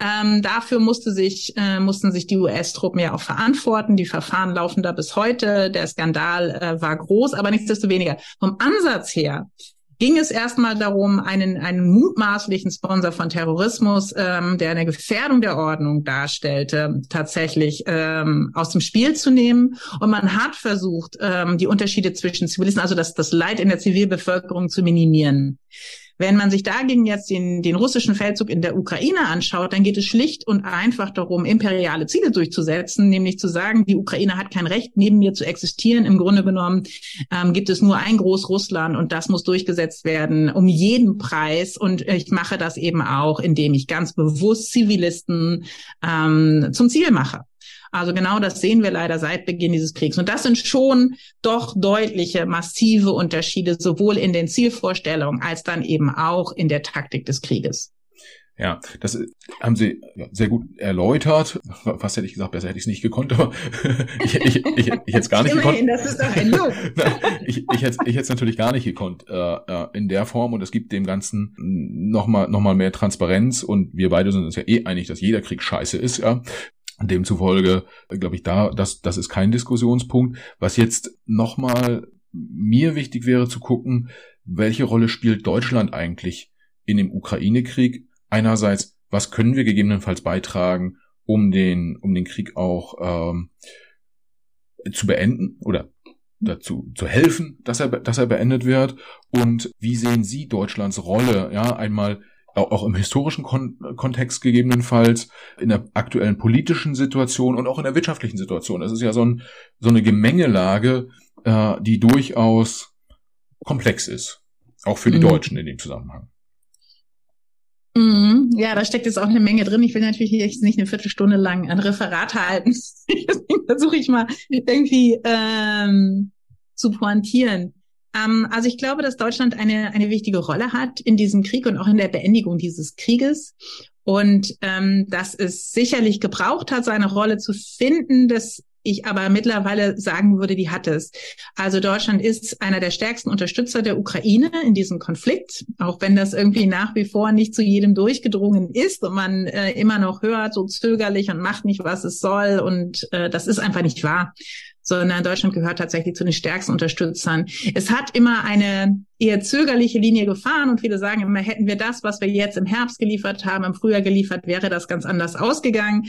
Ähm, dafür musste sich, äh, mussten sich die US-Truppen ja auch verantworten. Die Verfahren laufen da bis heute. Der Skandal äh, war groß, aber nichtsdestoweniger. Vom Ansatz her ging es erstmal darum, einen, einen mutmaßlichen Sponsor von Terrorismus, ähm, der eine Gefährdung der Ordnung darstellte, tatsächlich ähm, aus dem Spiel zu nehmen. Und man hat versucht, ähm, die Unterschiede zwischen Zivilisten, also das, das Leid in der Zivilbevölkerung zu minimieren. Wenn man sich dagegen jetzt den, den russischen Feldzug in der Ukraine anschaut, dann geht es schlicht und einfach darum, imperiale Ziele durchzusetzen, nämlich zu sagen, die Ukraine hat kein Recht, neben mir zu existieren. Im Grunde genommen ähm, gibt es nur ein Großrussland und das muss durchgesetzt werden um jeden Preis. Und ich mache das eben auch, indem ich ganz bewusst Zivilisten ähm, zum Ziel mache. Also genau das sehen wir leider seit Beginn dieses Kriegs. Und das sind schon doch deutliche, massive Unterschiede, sowohl in den Zielvorstellungen als dann eben auch in der Taktik des Krieges. Ja, das haben Sie sehr gut erläutert. Was hätte ich gesagt, besser hätte ich es nicht gekonnt, aber ich, ich, ich, ich hätte es gar nicht Immerhin, gekonnt. Das ist doch ein Lob. ich, ich, hätte, ich hätte es natürlich gar nicht gekonnt äh, äh, in der Form und es gibt dem Ganzen nochmal noch mal mehr Transparenz und wir beide sind uns ja eh einig, dass jeder Krieg scheiße ist, ja. Demzufolge glaube ich, da das, das ist kein Diskussionspunkt. Was jetzt nochmal mir wichtig wäre zu gucken, welche Rolle spielt Deutschland eigentlich in dem Ukraine-Krieg? Einerseits, was können wir gegebenenfalls beitragen, um den, um den Krieg auch ähm, zu beenden oder dazu zu helfen, dass er, dass er beendet wird? Und wie sehen Sie Deutschlands Rolle, ja, einmal auch im historischen Kon Kontext gegebenenfalls, in der aktuellen politischen Situation und auch in der wirtschaftlichen Situation. Es ist ja so, ein, so eine Gemengelage, äh, die durchaus komplex ist, auch für die mhm. Deutschen in dem Zusammenhang. Mhm. Ja, da steckt jetzt auch eine Menge drin. Ich will natürlich jetzt nicht eine Viertelstunde lang ein Referat halten. Deswegen versuche ich mal irgendwie ähm, zu pointieren. Ähm, also ich glaube, dass Deutschland eine, eine wichtige Rolle hat in diesem Krieg und auch in der Beendigung dieses Krieges. Und ähm, dass es sicherlich gebraucht hat, seine Rolle zu finden, das ich aber mittlerweile sagen würde, die hat es. Also Deutschland ist einer der stärksten Unterstützer der Ukraine in diesem Konflikt, auch wenn das irgendwie nach wie vor nicht zu jedem durchgedrungen ist und man äh, immer noch hört, so zögerlich und macht nicht, was es soll. Und äh, das ist einfach nicht wahr sondern Deutschland gehört tatsächlich zu den stärksten Unterstützern. Es hat immer eine eher zögerliche Linie gefahren und viele sagen immer, hätten wir das, was wir jetzt im Herbst geliefert haben, im Frühjahr geliefert, wäre das ganz anders ausgegangen.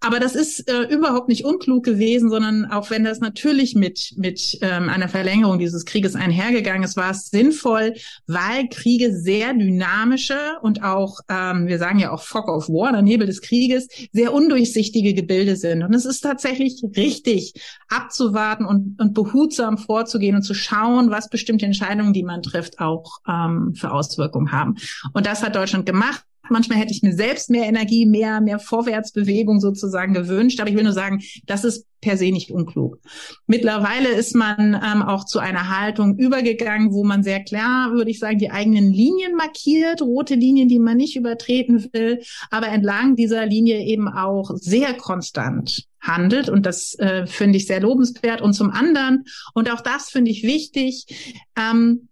Aber das ist äh, überhaupt nicht unklug gewesen, sondern auch wenn das natürlich mit, mit ähm, einer Verlängerung dieses Krieges einhergegangen ist, war es sinnvoll, weil Kriege sehr dynamische und auch, ähm, wir sagen ja auch Fog of War, der Nebel des Krieges, sehr undurchsichtige Gebilde sind. Und es ist tatsächlich richtig, abzuwarten und, und behutsam vorzugehen und zu schauen, was bestimmte Entscheidungen, die man trifft, auch ähm, für Auswirkungen haben. Und das hat Deutschland gemacht. Manchmal hätte ich mir selbst mehr Energie, mehr, mehr Vorwärtsbewegung sozusagen gewünscht. Aber ich will nur sagen, das ist per se nicht unklug. Mittlerweile ist man ähm, auch zu einer Haltung übergegangen, wo man sehr klar, würde ich sagen, die eigenen Linien markiert, rote Linien, die man nicht übertreten will, aber entlang dieser Linie eben auch sehr konstant handelt. Und das äh, finde ich sehr lobenswert. Und zum anderen, und auch das finde ich wichtig, ähm,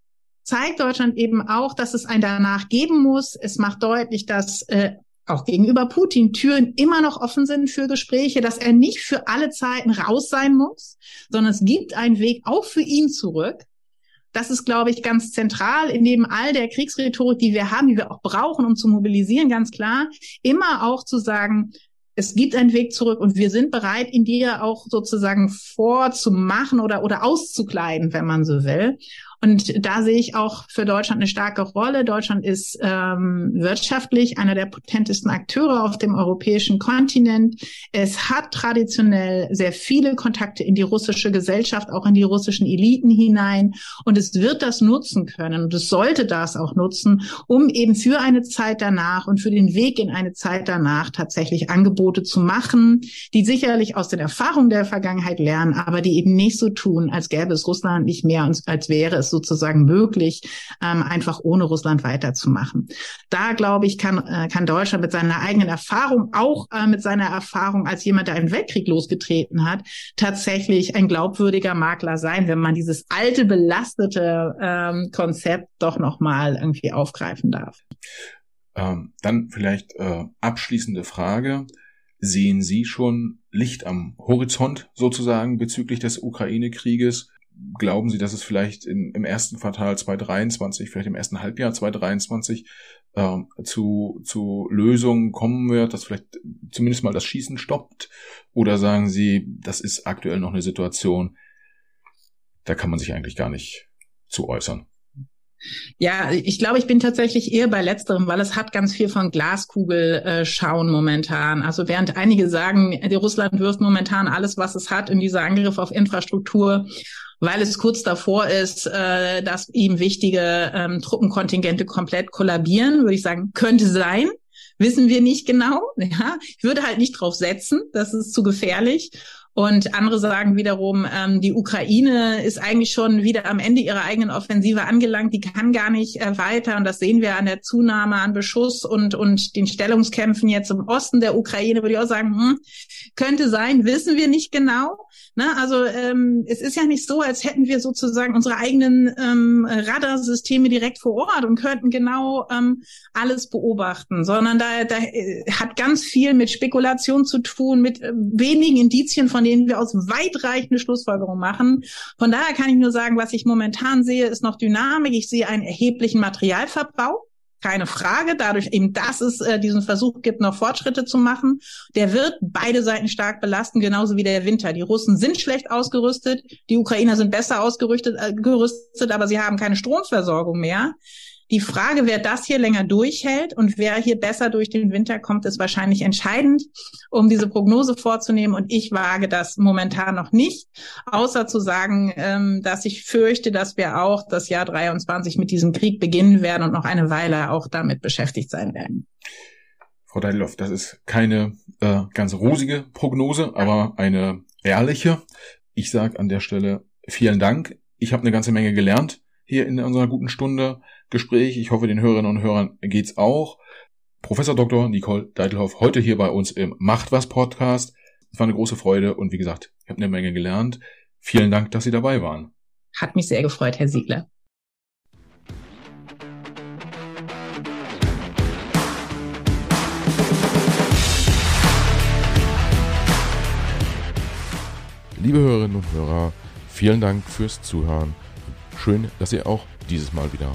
zeigt Deutschland eben auch, dass es ein danach geben muss. Es macht deutlich, dass äh, auch gegenüber Putin Türen immer noch offen sind für Gespräche, dass er nicht für alle Zeiten raus sein muss, sondern es gibt einen Weg auch für ihn zurück. Das ist, glaube ich, ganz zentral in neben all der Kriegsrhetorik, die wir haben, die wir auch brauchen, um zu mobilisieren, ganz klar, immer auch zu sagen, es gibt einen Weg zurück und wir sind bereit, ihn dir auch sozusagen vorzumachen oder, oder auszukleiden, wenn man so will. Und da sehe ich auch für Deutschland eine starke Rolle. Deutschland ist ähm, wirtschaftlich einer der potentesten Akteure auf dem europäischen Kontinent. Es hat traditionell sehr viele Kontakte in die russische Gesellschaft, auch in die russischen Eliten hinein. Und es wird das nutzen können und es sollte das auch nutzen, um eben für eine Zeit danach und für den Weg in eine Zeit danach tatsächlich Angebote zu machen, die sicherlich aus den Erfahrungen der Vergangenheit lernen, aber die eben nicht so tun, als gäbe es Russland nicht mehr, als wäre es sozusagen möglich, ähm, einfach ohne Russland weiterzumachen. Da glaube ich, kann, äh, kann Deutschland mit seiner eigenen Erfahrung, auch äh, mit seiner Erfahrung als jemand, der einen Weltkrieg losgetreten hat, tatsächlich ein glaubwürdiger Makler sein, wenn man dieses alte, belastete ähm, Konzept doch nochmal irgendwie aufgreifen darf. Ähm, dann vielleicht äh, abschließende Frage. Sehen Sie schon Licht am Horizont sozusagen bezüglich des Ukraine-Krieges? Glauben Sie, dass es vielleicht in, im ersten Quartal 2023, vielleicht im ersten Halbjahr 2023 äh, zu, zu Lösungen kommen wird, dass vielleicht zumindest mal das Schießen stoppt? Oder sagen Sie, das ist aktuell noch eine Situation, da kann man sich eigentlich gar nicht zu äußern? Ja, ich glaube, ich bin tatsächlich eher bei letzterem, weil es hat ganz viel von Glaskugel äh, momentan. Also während einige sagen, Russland wirft momentan alles, was es hat, in dieser Angriff auf Infrastruktur weil es kurz davor ist, äh, dass ihm wichtige ähm, Truppenkontingente komplett kollabieren, würde ich sagen, könnte sein. Wissen wir nicht genau. Ja, ich würde halt nicht drauf setzen. Das ist zu gefährlich. Und andere sagen wiederum, ähm, die Ukraine ist eigentlich schon wieder am Ende ihrer eigenen Offensive angelangt. Die kann gar nicht äh, weiter. Und das sehen wir an der Zunahme an Beschuss und, und den Stellungskämpfen jetzt im Osten der Ukraine, würde ich auch sagen, hm, könnte sein, wissen wir nicht genau. Ne? Also ähm, es ist ja nicht so, als hätten wir sozusagen unsere eigenen ähm, Radarsysteme direkt vor Ort und könnten genau ähm, alles beobachten, sondern da, da äh, hat ganz viel mit Spekulation zu tun, mit äh, wenigen Indizien, von denen wir aus weitreichende Schlussfolgerungen machen. Von daher kann ich nur sagen, was ich momentan sehe, ist noch Dynamik. Ich sehe einen erheblichen Materialverbrauch. keine Frage. Dadurch eben, dass es äh, diesen Versuch gibt, noch Fortschritte zu machen. Der wird beide Seiten stark belasten, genauso wie der Winter. Die Russen sind schlecht ausgerüstet, die Ukrainer sind besser ausgerüstet, äh, gerüstet, aber sie haben keine Stromversorgung mehr. Die Frage, wer das hier länger durchhält und wer hier besser durch den Winter kommt, ist wahrscheinlich entscheidend, um diese Prognose vorzunehmen. Und ich wage das momentan noch nicht, außer zu sagen, ähm, dass ich fürchte, dass wir auch das Jahr 23 mit diesem Krieg beginnen werden und noch eine Weile auch damit beschäftigt sein werden. Frau Deideloff, das ist keine äh, ganz rosige Prognose, aber eine ehrliche. Ich sage an der Stelle vielen Dank. Ich habe eine ganze Menge gelernt hier in unserer guten Stunde. Gespräch. Ich hoffe, den Hörerinnen und Hörern geht's auch. Professor Dr. Nicole Deitelhoff heute hier bei uns im Macht was Podcast. Es war eine große Freude und wie gesagt, ich habe eine Menge gelernt. Vielen Dank, dass Sie dabei waren. Hat mich sehr gefreut, Herr Siegler. Liebe Hörerinnen und Hörer, vielen Dank fürs Zuhören. Schön, dass ihr auch dieses Mal wieder